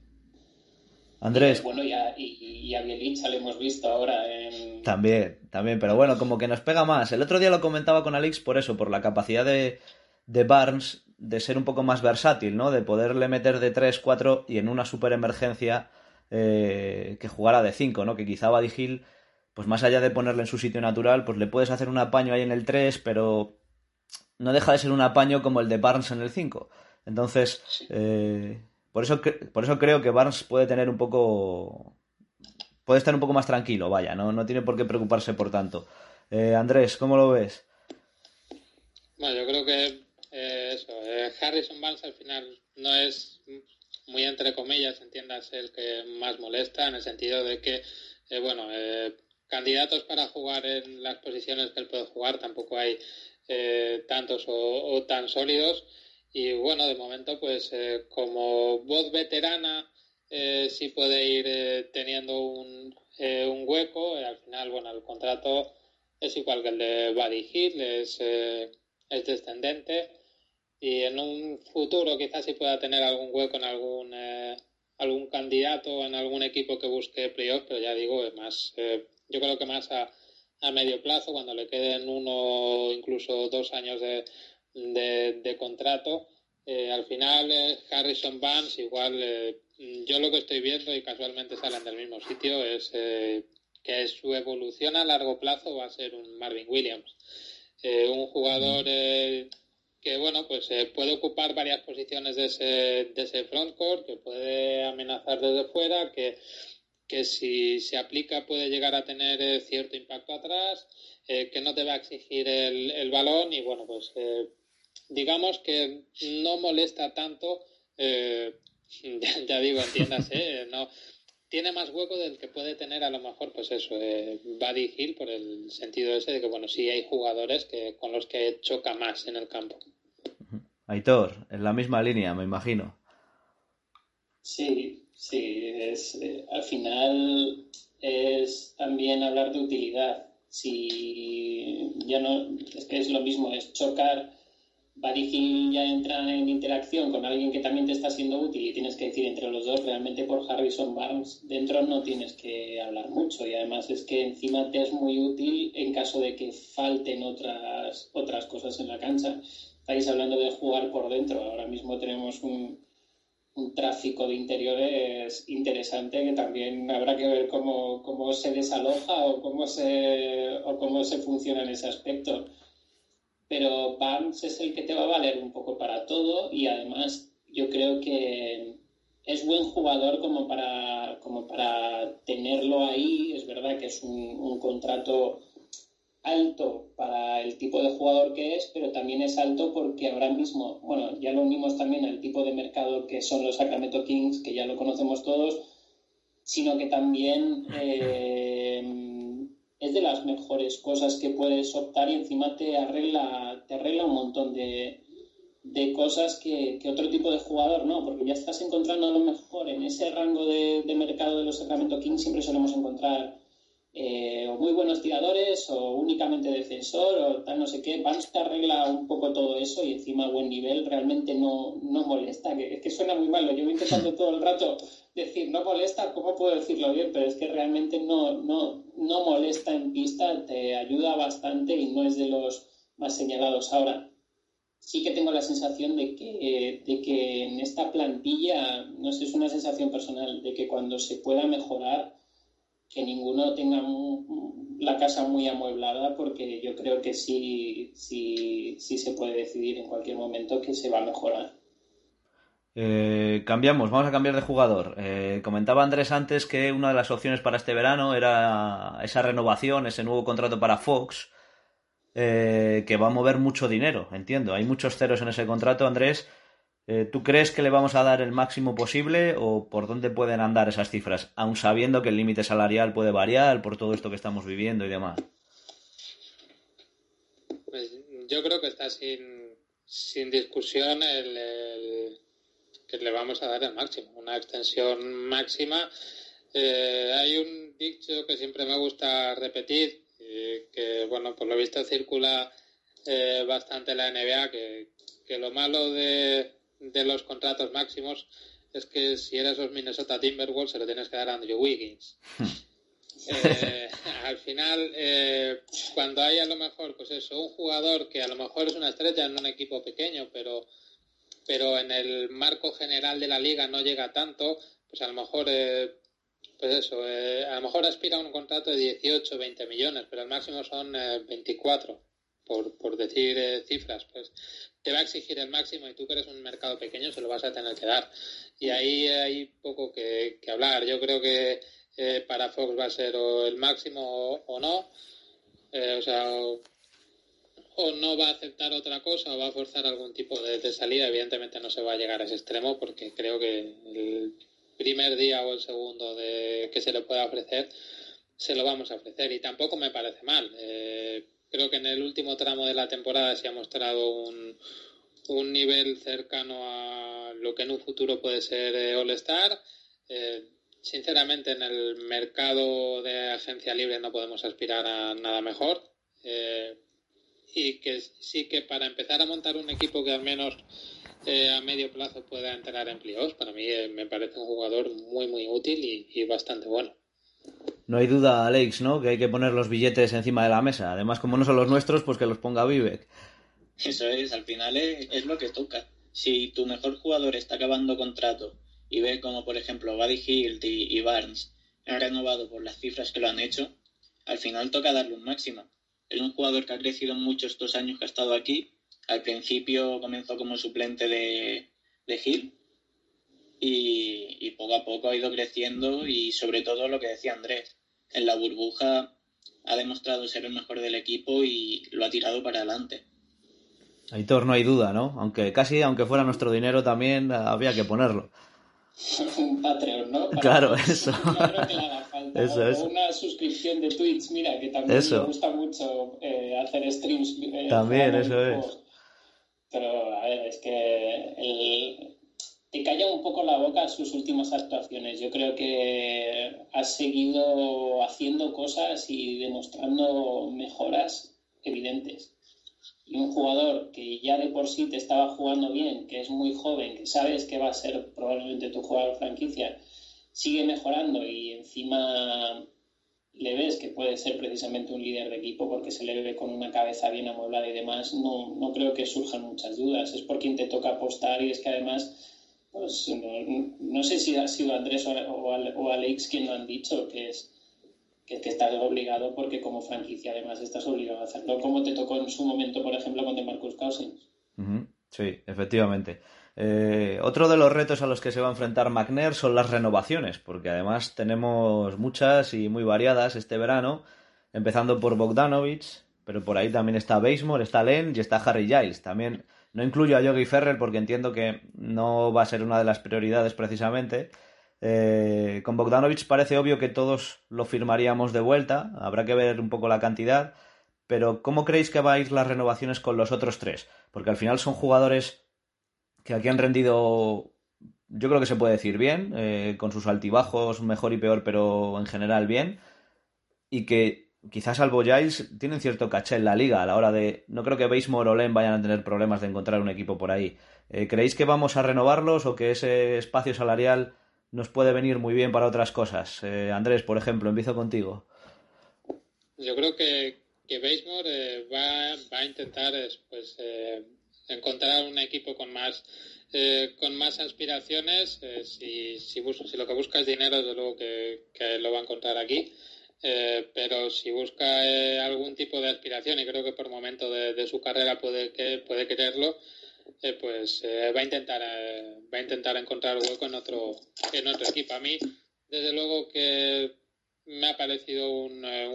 Andrés. bueno, y a, y, a Bielitsa lo hemos visto ahora en... También, también, pero bueno, como que nos pega más. El otro día lo comentaba con Alex por eso, por la capacidad de, de Barnes de ser un poco más versátil, ¿no? De poderle meter de 3, 4 y en una super emergencia eh, que jugara de 5, ¿no? Que quizá Hill pues más allá de ponerle en su sitio natural, pues le puedes hacer un apaño ahí en el 3, pero no deja de ser un apaño como el de Barnes en el 5. Entonces, eh, por, eso, por eso creo que Barnes puede tener un poco... puede estar un poco más tranquilo, vaya, no, no tiene por qué preocuparse por tanto. Eh, Andrés, ¿cómo lo ves? Bueno, yo creo que eh, eso, Harrison Barnes al final no es muy entre comillas, entiendas, el que más molesta, en el sentido de que, bueno, candidatos para jugar en las posiciones que él puede jugar tampoco hay eh, tantos o, tan sólidos. Y bueno de momento pues eh, como voz veterana eh, sí puede ir teniendo un, un hueco. Al final bueno el contrato es igual que el de Buddy Hill es, es descendente y en un futuro quizás sí pueda tener algún hueco en algún algún candidato en algún equipo que busque playoffs pero ya digo es más yo creo que más a, a medio plazo, cuando le queden uno incluso dos años de, de, contrato. Eh, al final, eh, Harrison Barnes, igual, eh, yo lo que estoy viendo y casualmente salen del mismo sitio es que su evolución a largo plazo va a ser un Marvin Williams. un jugador que, bueno, pues puede ocupar varias posiciones de ese, de ese frontcourt, que puede amenazar desde fuera, que que si se aplica puede llegar a tener eh, cierto impacto atrás, eh, que no te va a exigir el, balón y bueno, pues eh, digamos que no molesta tanto, <laughs> ya, digo, entiéndase, no, tiene más hueco del que puede tener a lo mejor, pues eso, Buddy Hill por el sentido ese de que bueno, sí hay jugadores que, con los que choca más en el campo. Aitor, en la misma línea, me imagino. Sí, Sí, es, eh, al final es también hablar de utilidad. Si ya no, es que es lo mismo, es chocar. Buddy ya entra en interacción con alguien que también te está siendo útil y tienes que decir entre los dos, realmente por Harrison Barnes dentro no tienes que hablar mucho y además es que encima te es muy útil en caso de que falten otras, otras cosas en la cancha. Estáis hablando de jugar por dentro, ahora mismo tenemos un, un tráfico de interiores interesante que también habrá que ver cómo, cómo se desaloja o cómo se, o cómo se funciona en ese aspecto. Pero Barnes es el que te va a valer un poco para todo y además yo creo que es buen jugador como para, como para tenerlo ahí. Es verdad que es un, un contrato alto para el tipo de jugador que es, pero también es alto porque ahora mismo, bueno, ya lo unimos también al tipo de mercado que son los Sacramento Kings, que ya lo conocemos todos, sino que también eh, es de las mejores cosas que puedes optar y encima te arregla, te arregla un montón de, de cosas que, otro tipo de jugador no, porque ya estás encontrando lo mejor en ese rango de, de mercado de los Sacramento Kings siempre solemos encontrar eh, o muy buenos tiradores o únicamente defensor o tal no sé qué. Vance arregla un poco todo eso y encima a buen nivel realmente no, no molesta, que es que suena muy malo. Yo voy intentando <laughs> todo el rato decir no molesta, ¿cómo puedo decirlo bien? Pero es que realmente no, no, no molesta en pista, te ayuda bastante y no es de los más señalados ahora. sí que tengo la sensación de que, de que en esta plantilla, no sé, es una sensación personal, de que cuando se pueda mejorar, que ninguno tenga la casa muy amueblada, porque yo creo que sí, sí, sí se puede decidir en cualquier momento que se va a mejorar. Eh, cambiamos, vamos a cambiar de jugador. Eh, comentaba Andrés antes que una de las opciones para este verano era esa renovación, ese nuevo contrato para Fox, eh, que va a mover mucho dinero, entiendo. Hay muchos ceros en ese contrato, Andrés. ¿Tú crees que le vamos a dar el máximo posible o por dónde pueden andar esas cifras, aun sabiendo que el límite salarial puede variar por todo esto que estamos viviendo y demás? Pues yo creo que está sin, sin discusión el que le vamos a dar el máximo, una extensión máxima. Eh, hay un dicho que siempre me gusta repetir, que bueno, por lo visto circula eh, bastante la NBA, que, lo malo de, los contratos máximos es que si eres los Minnesota Timberwolves se lo tienes que dar a Andrew Wiggins. Eh, <laughs> al final, cuando hay a lo mejor, pues eso, un jugador que a lo mejor es una estrella en un equipo pequeño, pero pero en el marco general de la liga no llega tanto, pues a lo mejor, eh, pues eso, eh, a lo mejor aspira a un contrato de 18, 20 millones, pero el máximo son 24, eh, por, por decir cifras, pues te va a exigir el máximo y tú que eres un mercado pequeño se lo vas a tener que dar. Y ahí hay poco que, hablar. Yo creo que para Fox va a ser o el máximo o, no. o sea, o no va a aceptar otra cosa o va a forzar algún tipo de, salida, evidentemente no se va a llegar a ese extremo porque creo que el primer día o el segundo de que se le pueda ofrecer se lo vamos a ofrecer y tampoco me parece mal. Eh, creo que en el último tramo de la temporada se ha mostrado un, un nivel cercano a lo que en un futuro puede ser eh, All-Star. Eh, sinceramente, en el mercado de agencia libre no podemos aspirar a nada mejor y que sí que para empezar a montar un equipo que al menos eh, a medio plazo pueda entrar en para mí eh, me parece un jugador muy muy útil y, bastante bueno. No hay duda, Alex, ¿no? Que hay que poner los billetes encima de la mesa. Además, como no son los nuestros, pues que los ponga Vivek. Eso es, al final es, lo que toca. Si tu mejor jugador está acabando contrato y ve como, por ejemplo, Buddy Hilt y, Barnes han renovado por las cifras que lo han hecho, al final toca darle un máximo. Es un jugador que ha crecido mucho estos años que ha estado aquí. Al principio comenzó como suplente de, de y, poco a poco ha ido creciendo y sobre todo lo que decía Andrés, en la burbuja ha demostrado ser el mejor del equipo y lo ha tirado para adelante. Aitor, no hay duda, ¿no? Aunque casi, aunque fuera nuestro dinero también, había que ponerlo. <laughs> un Patreon, ¿no? claro, eso. Eso, es. una suscripción de Twitch, mira, que también me gusta mucho eh, hacer streams. Eh, también, eso es. Pero, a ver, es que el... te calla un poco la boca sus últimas actuaciones. Yo creo que has seguido haciendo cosas y demostrando mejoras evidentes. Y un jugador que ya de por sí te estaba jugando bien, que es muy joven, que sabes que va a ser probablemente tu jugador franquicia, sigue mejorando y encima le ves que puede ser precisamente un líder de equipo porque se le ve con una cabeza bien amueblada y demás, no, no creo que surjan muchas dudas. Es por quien te toca apostar y es que además, pues no, sé si ha sido Andrés o, o, Alex quien lo han dicho, que es que, que, estás obligado porque como franquicia además estás obligado a hacerlo, como te tocó en su momento, por ejemplo, con DeMarcus Cousins. Sí, efectivamente. Eh, otro de los retos a los que se va a enfrentar McNair son las renovaciones, porque además tenemos muchas y muy variadas este verano, empezando por Bogdanovich, pero por ahí también está Basemore, está Len y está Harry Giles. También no incluyo a Yogi Ferrer porque entiendo que no va a ser una de las prioridades precisamente. Eh, con Bogdanovich parece obvio que todos lo firmaríamos de vuelta, habrá que ver un poco la cantidad, pero ¿cómo creéis que va a ir las renovaciones con los otros tres? Porque al final son jugadores que aquí han rendido, yo creo que se puede decir bien, eh, con sus altibajos, mejor y peor, pero en general bien, y que quizás salvo Giles tienen cierto caché en la liga a la hora de, no creo que Basemore o Len vayan a tener problemas de encontrar un equipo por ahí. Eh, ¿Creéis que vamos a renovarlos o que ese espacio salarial nos puede venir muy bien para otras cosas? Eh, Andrés, por ejemplo, empiezo contigo. Yo creo que, que Basemore va, va, a intentar pues, encontrar un equipo con más eh, con más aspiraciones. Eh, si, si, si, lo que busca es dinero, desde luego que, lo va a encontrar aquí. Eh, pero si busca algún tipo de aspiración, y creo que por momento de, su carrera puede, que, puede quererlo, pues va, a intentar, va a intentar encontrar hueco en otro, en otro equipo. A mí, desde luego que me ha parecido una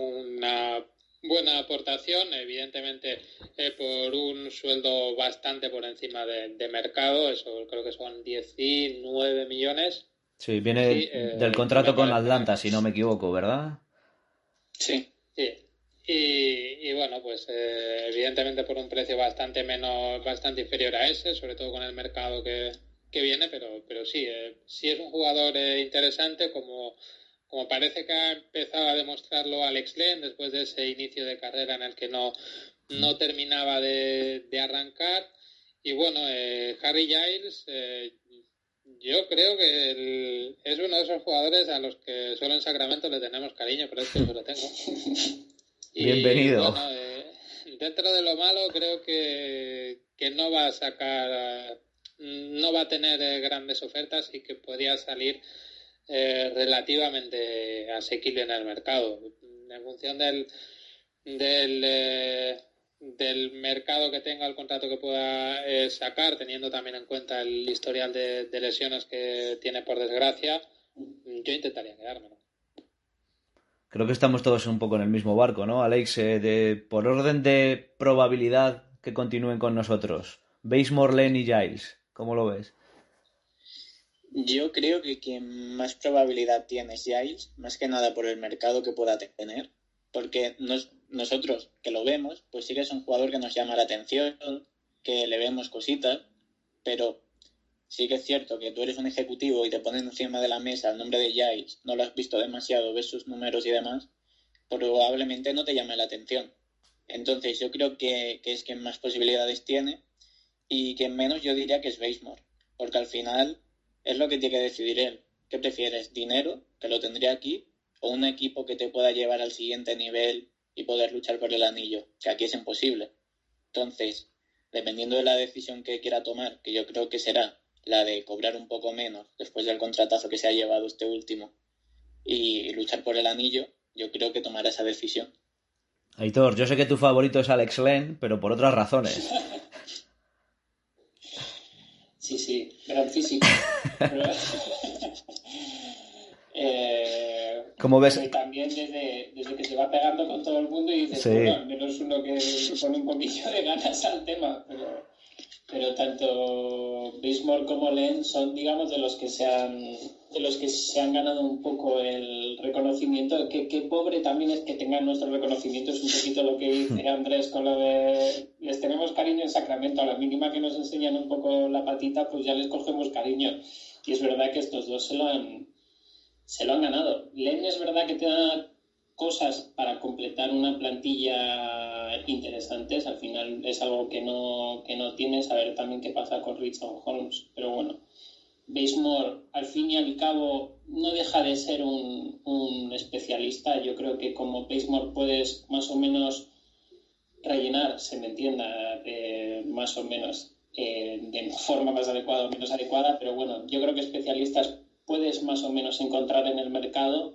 buena aportación, evidentemente eh, por un sueldo bastante por encima de, mercado, eso creo que son 19 millones. Sí, viene eh, del contrato con Atlanta, si no me equivoco, ¿verdad? Sí. Sí. Y, bueno, pues eh, evidentemente por un precio bastante menos, bastante inferior a ese, sobre todo con el mercado que, que viene, pero, pero sí, sí es un jugador interesante como como parece que ha empezado a demostrarlo Alex Len después de ese inicio de carrera en el que no, no terminaba de, arrancar. Y bueno, eh, Harry Giles, eh, yo creo que es uno de esos jugadores a los que solo en Sacramento le tenemos cariño, pero es que yo lo tengo. <laughs> Bienvenido. Eh, dentro de lo malo, creo que, que no va a sacar, no va a tener grandes ofertas y que podría salir eh, relativamente asequible en el mercado. En función del, del, eh, del mercado que tenga, el contrato que pueda eh, sacar, teniendo también en cuenta el historial de, lesiones que tiene por desgracia, yo intentaría quedármelo. Creo que estamos todos un poco en el mismo barco, ¿no, Alex? de, por orden de probabilidad que continúen con nosotros. ¿Veis Morlen y Giles? ¿Cómo lo ves? Yo creo que quien más probabilidad tiene es Giles, más que nada por el mercado que pueda tener, porque nosotros que lo vemos, pues sí que es un jugador que nos llama la atención, que le vemos cositas, pero sí que es cierto que tú eres un ejecutivo y te ponen encima de la mesa el nombre de Giles, no lo has visto demasiado, ves sus números y demás, probablemente no te llame la atención. Entonces yo creo que, es quien más posibilidades tiene y quien menos yo diría que es Basemore, porque al final es lo que tiene que decidir él. ¿Qué prefieres? ¿Dinero, que lo tendría aquí? ¿O un equipo que te pueda llevar al siguiente nivel y poder luchar por el anillo? Que aquí es imposible. Entonces, dependiendo de la decisión que quiera tomar, que yo creo que será la de cobrar un poco menos después del contratazo que se ha llevado este último y luchar por el anillo, yo creo que tomará esa decisión. Aitor, yo sé que tu favorito es Alex Len, pero por otras razones. <laughs> Sí, sí, gran físico. <laughs> <laughs> eh, ¿Cómo ves? También desde, desde, que se va pegando con todo el mundo y dices, bueno, al menos uno que pone un poquillo de ganas al tema, pero pero tanto Bismarck como Len son, digamos, de los que se han, de los que se han ganado un poco el reconocimiento. Qué, pobre también es que tengan nuestro reconocimiento, es un poquito lo que dice hmm. Andrés con lo de les tenemos cariño en Sacramento, a la mínima que nos enseñan un poco la patita, pues ya les cogemos cariño. Y es verdad que estos dos se lo han, se lo han ganado. Len es verdad que te da cosas para completar una plantilla interesantes. Al final es algo que no, que no tienes. A ver también qué pasa con Richard Holmes. Pero bueno, Basemore, al fin y al cabo, no deja de ser un, un especialista. Yo creo que como Basemore puedes más o menos rellenar, se me entienda, más o menos eh, de forma más adecuada o menos adecuada, pero bueno, yo creo que especialistas puedes más o menos encontrar en el mercado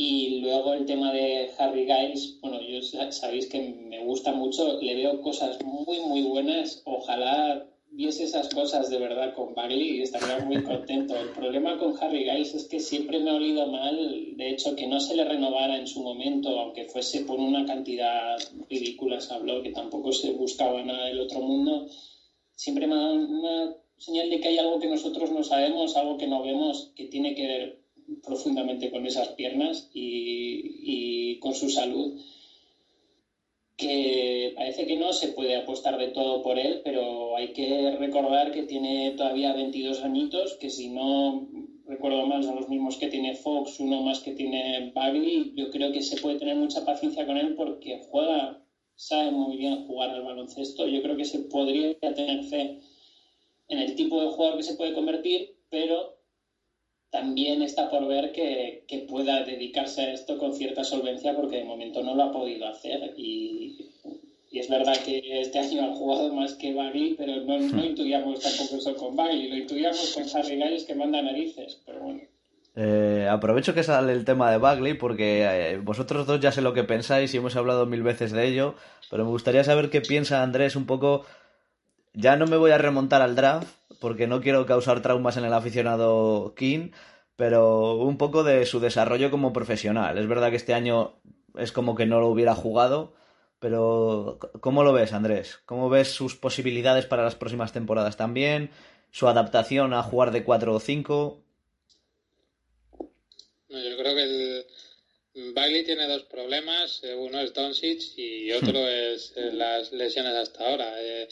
y luego el tema de Harry Giles, bueno, yo sabéis que me gusta mucho, le veo cosas muy, muy buenas. Ojalá viese esas cosas de verdad con Bagley y estaría muy contento. El problema con Harry Giles es que siempre me ha olido mal, de hecho, que no se le renovara en su momento, aunque fuese por una cantidad ridícula, se habló, que tampoco se buscaba nada del otro mundo. Siempre me ha dado una señal de que hay algo que nosotros no sabemos, algo que no vemos, que tiene que ver profundamente con esas piernas y, con su salud que parece que no se puede apostar de todo por él, pero hay que recordar que tiene todavía 22 añitos, que si no recuerdo mal son los mismos que tiene Fox, uno más que tiene Bagley. Yo creo que se puede tener mucha paciencia con él porque juega, sabe muy bien jugar al baloncesto. Yo creo que se podría tener fe en el tipo de jugador que se puede convertir, pero también está por ver que, pueda dedicarse a esto con cierta solvencia porque de momento no lo ha podido hacer y Y es verdad que este año ha jugado más que Bagley, pero no, no intuíamos tampoco eso con Bagley, lo intuíamos con Harry Giles que manda narices, pero bueno. Eh, aprovecho que sale el tema de Bagley porque eh, vosotros dos ya sé lo que pensáis y hemos hablado mil veces de ello, pero me gustaría saber qué piensa Andrés un poco. Ya no me voy a remontar al draft porque no quiero causar traumas en el aficionado King, pero un poco de su desarrollo como profesional. Es verdad que este año es como que no lo hubiera jugado, pero ¿cómo lo ves, Andrés? ¿Cómo ves sus posibilidades para las próximas temporadas también? ¿Su adaptación a jugar de 4 o 5? No, yo creo que el Bailey tiene dos problemas. Eh, uno es Doncic y otro es eh, las lesiones hasta ahora. Eh,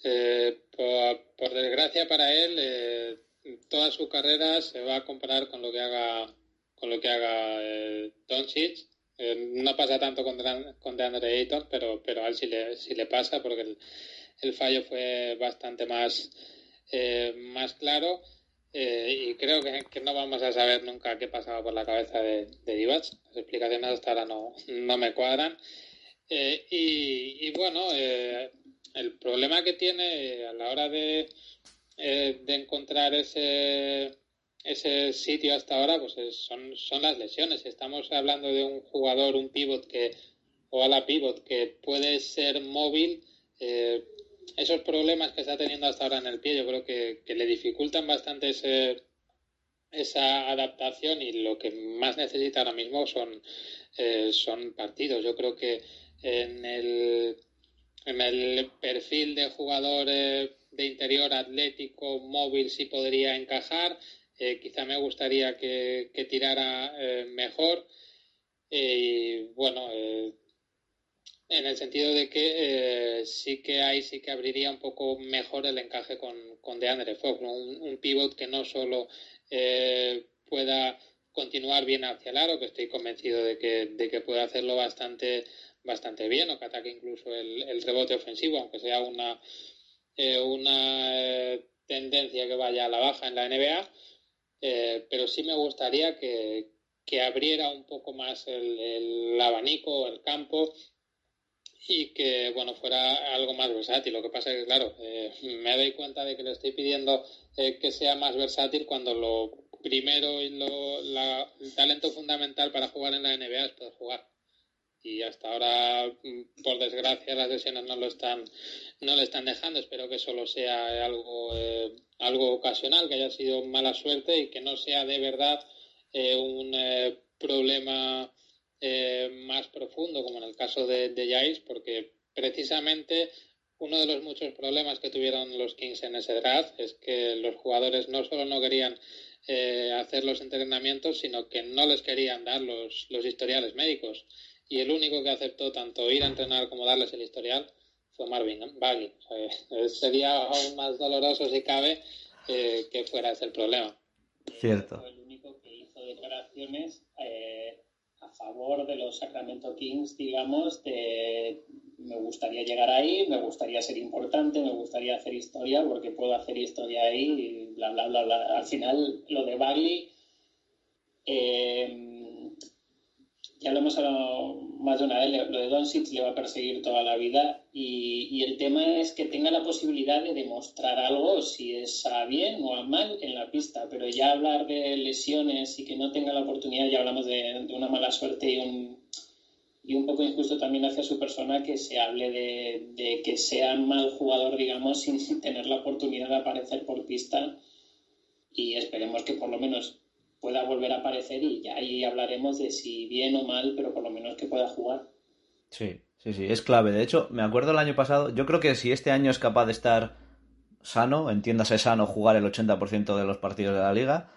por, desgracia para él, toda su carrera se va a comparar con lo que haga con lo que haga Doncic eh, no pasa tanto con, con DeAndre Ayton, pero, pero a él sí le, sí le pasa porque el, fallo fue bastante más, eh, más claro. Eh, y creo que, que, no vamos a saber nunca qué pasaba por la cabeza de, de Divac. Las explicaciones hasta ahora no, no me cuadran. y, y, bueno, el problema que tiene a la hora de, de encontrar ese ese sitio hasta ahora pues son, son las lesiones. Estamos hablando de un jugador, un pivot que, o a la pivot que puede ser móvil. Eh, esos problemas que está teniendo hasta ahora en el pie, yo creo que, le dificultan bastante ese, esa adaptación y lo que más necesita ahora mismo son, eh, son partidos. Yo creo que en el, el perfil de jugador eh, de interior atlético, móvil, sí podría encajar. Eh, quizá me gustaría que, tirara eh, mejor. y bueno, eh, en el sentido de que sí que hay, sí que abriría un poco mejor el encaje con, con DeAndre Fox, un, pivot que no solo pueda continuar bien hacia el aro, que estoy convencido de que, de que puede hacerlo bastante, bastante bien, o que ataque incluso el, el rebote ofensivo, aunque sea una, una tendencia que vaya a la baja en la NBA, eh, pero sí me gustaría que, abriera un poco más el, abanico, el campo y que bueno fuera algo más versátil. Lo que pasa es que, claro, eh, me doy cuenta de que le estoy pidiendo eh, que sea más versátil cuando lo primero y lo, el talento fundamental para jugar en la NBA es poder jugar y hasta ahora, mm, por desgracia, las lesiones no lo están, no le están dejando. Espero que solo sea algo, eh, algo ocasional, que haya sido mala suerte y que no sea de verdad eh, un eh, problema más profundo, como en el caso de, de porque precisamente uno de los muchos problemas que tuvieron los Kings en ese draft es que los jugadores no solo no querían hacer los entrenamientos, sino que no les querían dar los, los historiales médicos y el único que aceptó tanto ir a entrenar como darles el historial fue Marvin Bagley. <laughs> sería aún más doloroso si cabe eh, que fuera ese el problema. Cierto. Fue el único que hizo declaraciones eh, a favor de los Sacramento Kings, digamos, de me gustaría llegar ahí, me gustaría ser importante, me gustaría hacer historia porque puedo hacer historia ahí y bla, bla, bla, bla. Al final, lo de Bagley... Eh, ya lo hemos hablado más de una vez, lo de Doncic le va a perseguir toda la vida y, el tema es que tenga la posibilidad de demostrar algo, si es a bien o a mal en la pista, pero ya hablar de lesiones y que no tenga la oportunidad, ya hablamos de, una mala suerte y un, y un poco injusto también hacia su persona que se hable de, de que sea mal jugador, digamos, <laughs> sin tener la oportunidad de aparecer por pista. Y esperemos que por lo menos pueda volver a aparecer y ya ahí hablaremos de si bien o mal, pero por lo menos que pueda jugar. Sí, sí, sí, es clave. De hecho, me acuerdo el año pasado, yo creo que si este año es capaz de estar sano, entiéndase sano, jugar el 80% de los partidos de la liga,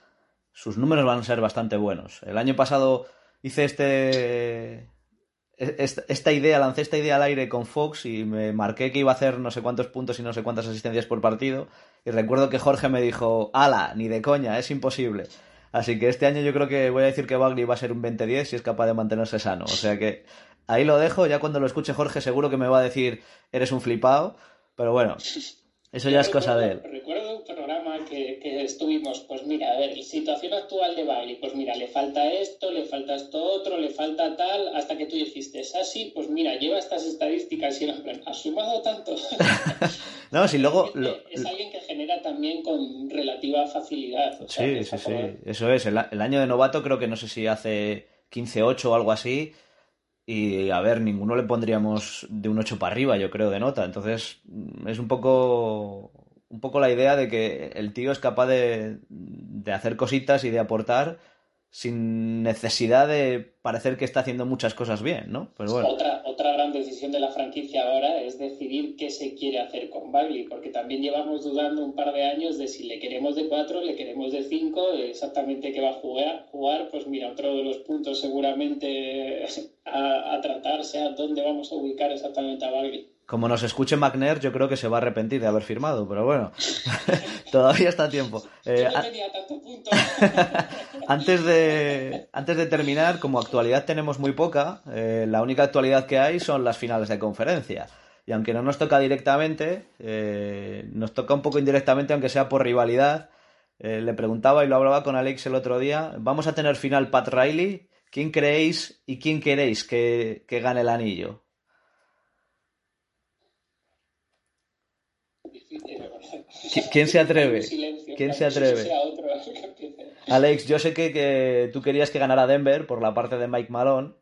sus números van a ser bastante buenos. El año pasado hice este esta idea, lancé esta idea al aire con Fox y me marqué que iba a hacer no sé cuántos puntos y no sé cuántas asistencias por partido. Y recuerdo que Jorge me dijo, ala, ni de coña, es imposible. Así que este año yo creo que voy a decir que Bagley va a ser un 20-10 si es capaz de mantenerse sano. O sea que ahí lo dejo. Ya cuando lo escuche Jorge seguro que me va a decir eres un flipado. Pero bueno, eso ya es cosa de él. Pues mira, a ver, situación actual de Bailey, pues mira, le falta esto, le falta esto otro, le falta tal, hasta que tú dijiste, es así, pues mira, lleva estas estadísticas y en plan, ¿has sumado tanto? <laughs> no, si luego... es, alguien que genera también con relativa facilidad. sí, sí, sí, eso es. El, el, año de novato creo que no sé si hace 15-8 o algo así. Y a ver, ninguno le pondríamos de un 8 para arriba, yo creo, de nota. Entonces, es un poco un poco la idea de que el tío es capaz de, de hacer cositas y de aportar sin necesidad de parecer que está haciendo muchas cosas bien, ¿no? Pero otra, otra gran decisión de la franquicia ahora es decidir qué se quiere hacer con Bagley, porque también llevamos dudando un par de años de si le queremos de cuatro, le queremos de cinco, exactamente qué va a jugar, jugar pues mira, otro de los puntos seguramente <laughs> a, a tratar sea dónde vamos a ubicar exactamente a Bagley. Como nos escuche McNair, yo creo que se va a arrepentir de haber firmado, pero bueno, <laughs> todavía está a tiempo. Eh, no tenía tanto punto. <laughs> antes, de, antes de terminar, como actualidad tenemos muy poca, eh, la única actualidad que hay son las finales de conferencia. Y aunque no nos toca directamente, eh, nos toca un poco indirectamente, aunque sea por rivalidad. le preguntaba y lo hablaba con Alex el otro día, ¿vamos a tener final Pat Riley? ¿Quién creéis y quién queréis que, que gane el anillo? ¿Quién se atreve? ¿Quién se atreve? Alex, yo sé que, tú querías que ganara Denver por la parte de Mike Malone,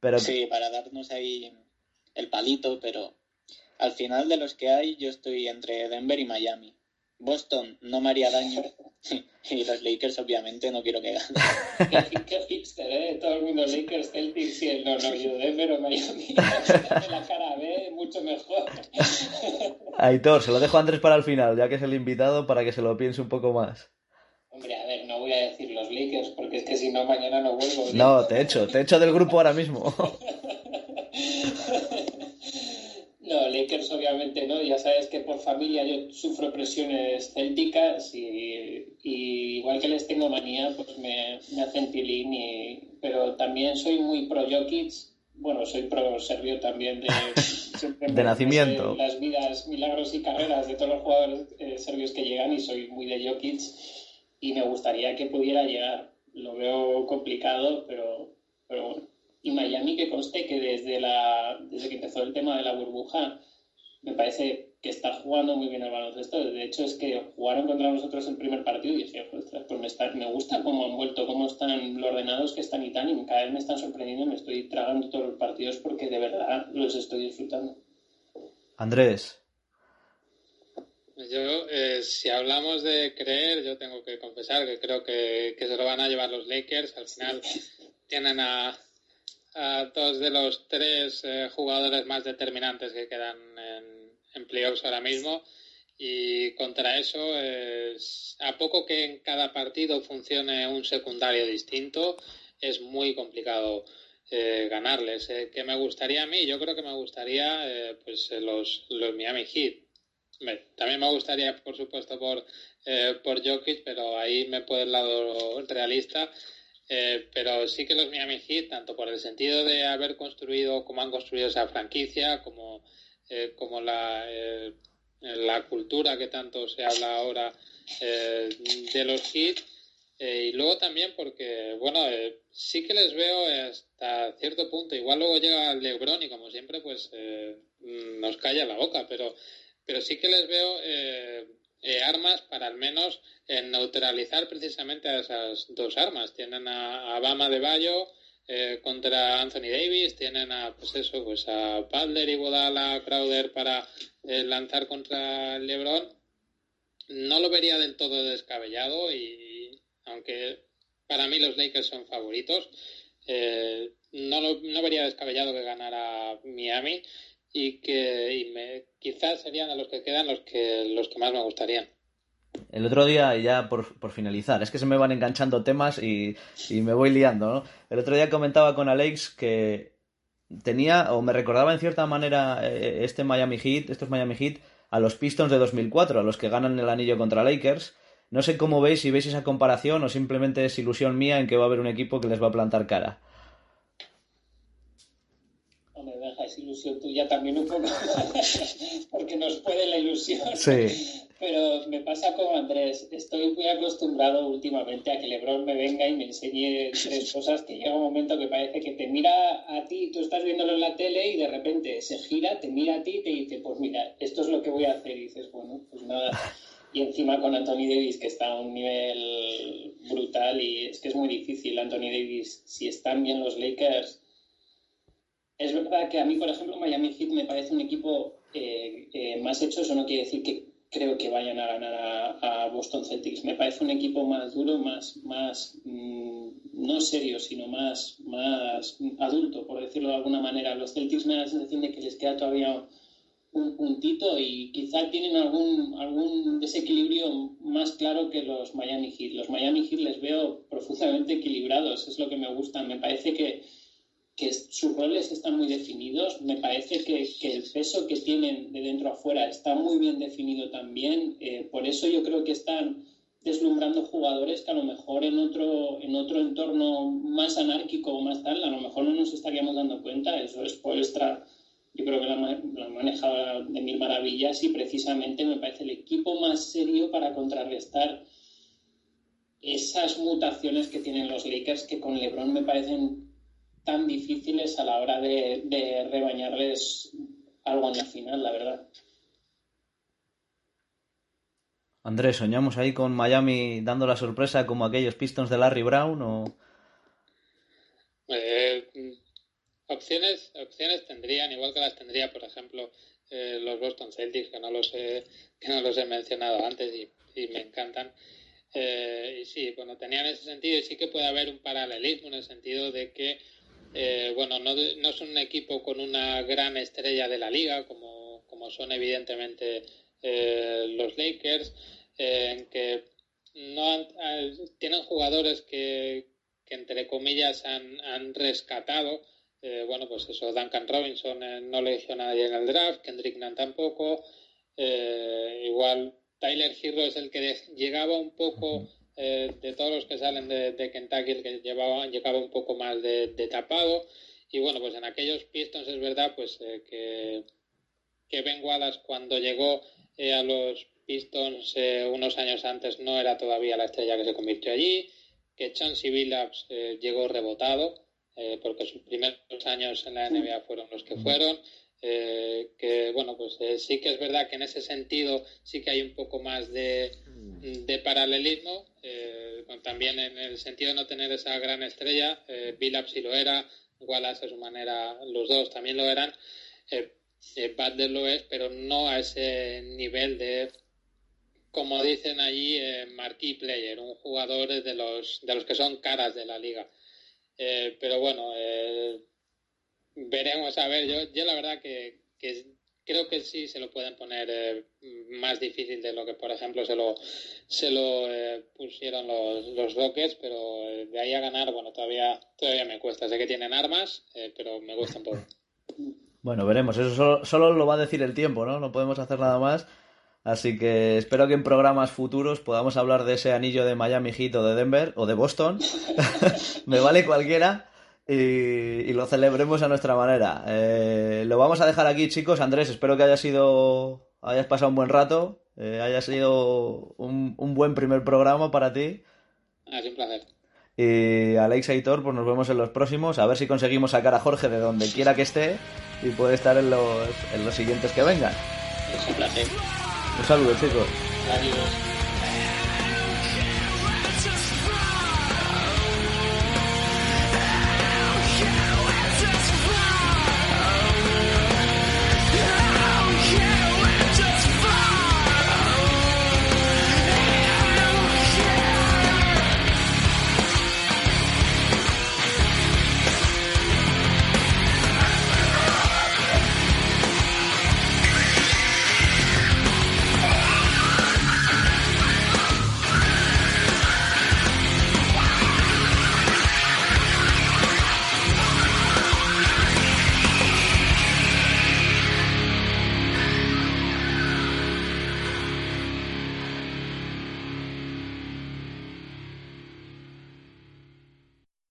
pero... Sí, para darnos ahí el palito, pero al final de los que hay, yo estoy entre Denver y Miami. Boston no me haría daño <laughs> y los Lakers obviamente no quiero que ganen. qué, hipster, ¿eh? Todo el mundo Lakers, Celtics y el no, no, yo Denver o Miami. la cara B, mucho mejor. <laughs> Aitor, se lo dejo a Andrés para el final, ya que es el invitado, para que se lo piense un poco más. Hombre, a ver, no voy a decir los Lakers, porque es que si no, mañana no vuelvo. No, te echo, te echo del grupo ahora mismo. <laughs> No, Lakers obviamente no. Ya sabes que por familia yo sufro presiones célticas y, igual que les tengo manía, pues me, hacen tilín. Y, pero también soy muy pro Jokic. Bueno, soy pro serbio también de, <laughs> de nacimiento. Las vidas, milagros y carreras de todos los jugadores eh, serbios que llegan y soy muy de Jokic y me gustaría que pudiera llegar. Lo veo complicado, pero, pero bueno y Miami que conste que desde, la, desde que empezó el tema de la burbuja me parece que está jugando muy bien el baloncesto. De hecho, es que jugaron contra nosotros el primer partido y dije, pues me, me gusta cómo han vuelto, cómo están los ordenados que están y tan, y cada vez me están sorprendiendo, me estoy tragando todos los partidos porque de verdad los estoy disfrutando. Andrés. Yo, eh, si hablamos de creer, yo tengo que confesar que creo que, que se lo van a llevar los Lakers. Al final tienen a, a dos de los tres eh, jugadores más determinantes que quedan en, playoffs ahora mismo. Y contra eso, a poco que en cada partido funcione un secundario distinto, es muy complicado eh, ganarles. Eh, ¿Qué me gustaría a mí? Yo creo que me gustaría pues los, los Miami Heat. También me gustaría, por supuesto, por, por Jokic, pero ahí me puede el lado realista. Eh, pero sí que los Miami Heat, tanto por el sentido de haber construido como han construido esa franquicia, como, eh, como la, eh, la cultura que tanto se habla ahora de los Heat, y luego también porque, bueno, sí que les veo hasta cierto punto, igual luego llega LeBron y como siempre, pues nos calla la boca, pero, pero sí que les veo eh, armas para al menos eh, neutralizar precisamente a esas dos armas. Tienen a, Bama de Bayo eh, contra Anthony Davis, tienen a pues eso, pues a Butler Crowder para lanzar contra LeBron. No lo vería del todo descabellado y aunque para mí los Lakers son favoritos, no, lo, no vería descabellado que ganara Miami y que quizás serían a los que quedan los que, los que más me gustarían. El otro día, ya por, por, finalizar, es que se me van enganchando temas y, y, me voy liando, ¿no? El otro día comentaba con Alex que tenía, o me recordaba en cierta manera eh, este Miami Heat, estos Miami Heat, a los Pistons de 2004, a los que ganan el anillo contra Lakers. No sé cómo veis, si veis esa comparación o simplemente es ilusión mía en que va a haber un equipo que les va a plantar cara. Es ilusión tuya también un poco, <laughs> porque nos puede la ilusión. Sí. Pero me pasa como Andrés. Estoy muy acostumbrado últimamente a que LeBron me venga y me enseñe tres cosas que llega un momento que parece que te mira a ti, tú estás viéndolo en la tele y de repente se gira, te mira a ti y te dice, pues mira, esto es lo que voy a hacer. Y dices, bueno, pues nada. Y encima con Anthony Davis, que está a un nivel brutal y es que es muy difícil. Anthony Davis, si están bien los Lakers. Es verdad que a mí, por ejemplo, Miami Heat me parece un equipo eh, más hecho. Eso no quiere decir que creo que vayan a ganar a, Boston Celtics. Me parece un equipo más duro, más, más mm, no serio, sino más, más adulto, por decirlo de alguna manera. Los Celtics me da la sensación de que les queda todavía un puntito y quizá tienen algún, algún desequilibrio más claro que los Miami Heat. Los Miami Heat les veo profundamente equilibrados, es lo que me gusta. Me parece que que sus roles están muy definidos. Me parece que, el peso que tienen de dentro a fuera está muy bien definido también. Eh, por eso yo creo que están deslumbrando jugadores que a lo mejor en otro, en otro entorno más anárquico o más tal, a lo mejor no nos estaríamos dando cuenta. Eso es por extra. Yo creo que lo han manejado de mil maravillas y precisamente me parece el equipo más serio para contrarrestar esas mutaciones que tienen los Lakers que con LeBron me parecen tan difíciles a la hora de, rebañarles algo en la final, la verdad. Andrés, ¿soñamos ahí con Miami dando la sorpresa como aquellos Pistons de Larry Brown o...? Eh, opciones, opciones tendrían, igual que las tendría, por ejemplo, eh, los Boston Celtics, que no los he, que no los he mencionado antes y, me encantan. Eh, y sí, bueno, tenían ese sentido y sí que puede haber un paralelismo en el sentido de que eh, bueno, no, no, es un equipo con una gran estrella de la liga, como, como son evidentemente eh, los Lakers, eh, que no tienen jugadores que, que, entre comillas han, han rescatado. bueno, pues eso, Duncan Robinson no le hizo nadie en el draft, Kendrick Nunn tampoco. igual Tyler Hero es el que llegaba un poco eh, de todos los que salen de, Kentucky, el que llevaba, llegaba un poco más de, tapado. Y bueno, pues en aquellos Pistons es verdad pues eh, que, que Ben Wallace cuando llegó eh, a los Pistons unos años antes no era todavía la estrella que se convirtió allí, que Chauncey Billups llegó rebotado, porque sus primeros años en la NBA fueron los que fueron. Eh, que bueno, pues eh, sí que es verdad que en ese sentido sí que hay un poco más de, de paralelismo, eh, también en el sentido de no tener esa gran estrella, eh, Billups sí lo era, Wallace a su manera, los dos también lo eran, eh, Butler lo es, pero no a ese nivel de, como dicen allí, marquee player, un jugador de los, de los que son caras de la liga. pero bueno, veremos a ver. Yo, yo la verdad que, creo que sí se lo pueden poner eh, más difícil de lo que, por ejemplo, se lo, se lo eh, pusieron los, los Rockets, pero eh, de ahí a ganar, bueno, todavía, todavía me cuesta. Sé que tienen armas, pero me cuesta un poco. Bueno, veremos. Eso solo, solo, lo va a decir el tiempo, ¿no? No podemos hacer nada más. Así que espero que en programas futuros podamos hablar de ese anillo de Miami Heat o de Denver o de Boston. <laughs> me vale cualquiera y, lo celebremos a nuestra manera. Eh, lo vamos a dejar aquí, chicos. Andrés, espero que haya sido, hayas pasado un buen rato, eh, haya sido un, buen primer programa para ti. Ah, un placer. Y Alex Aitor, pues nos vemos en los próximos. A ver si conseguimos sacar a Jorge de donde quiera que esté y puede estar en los, en los siguientes que vengan. Es un placer. Un saludo, chicos. Adiós.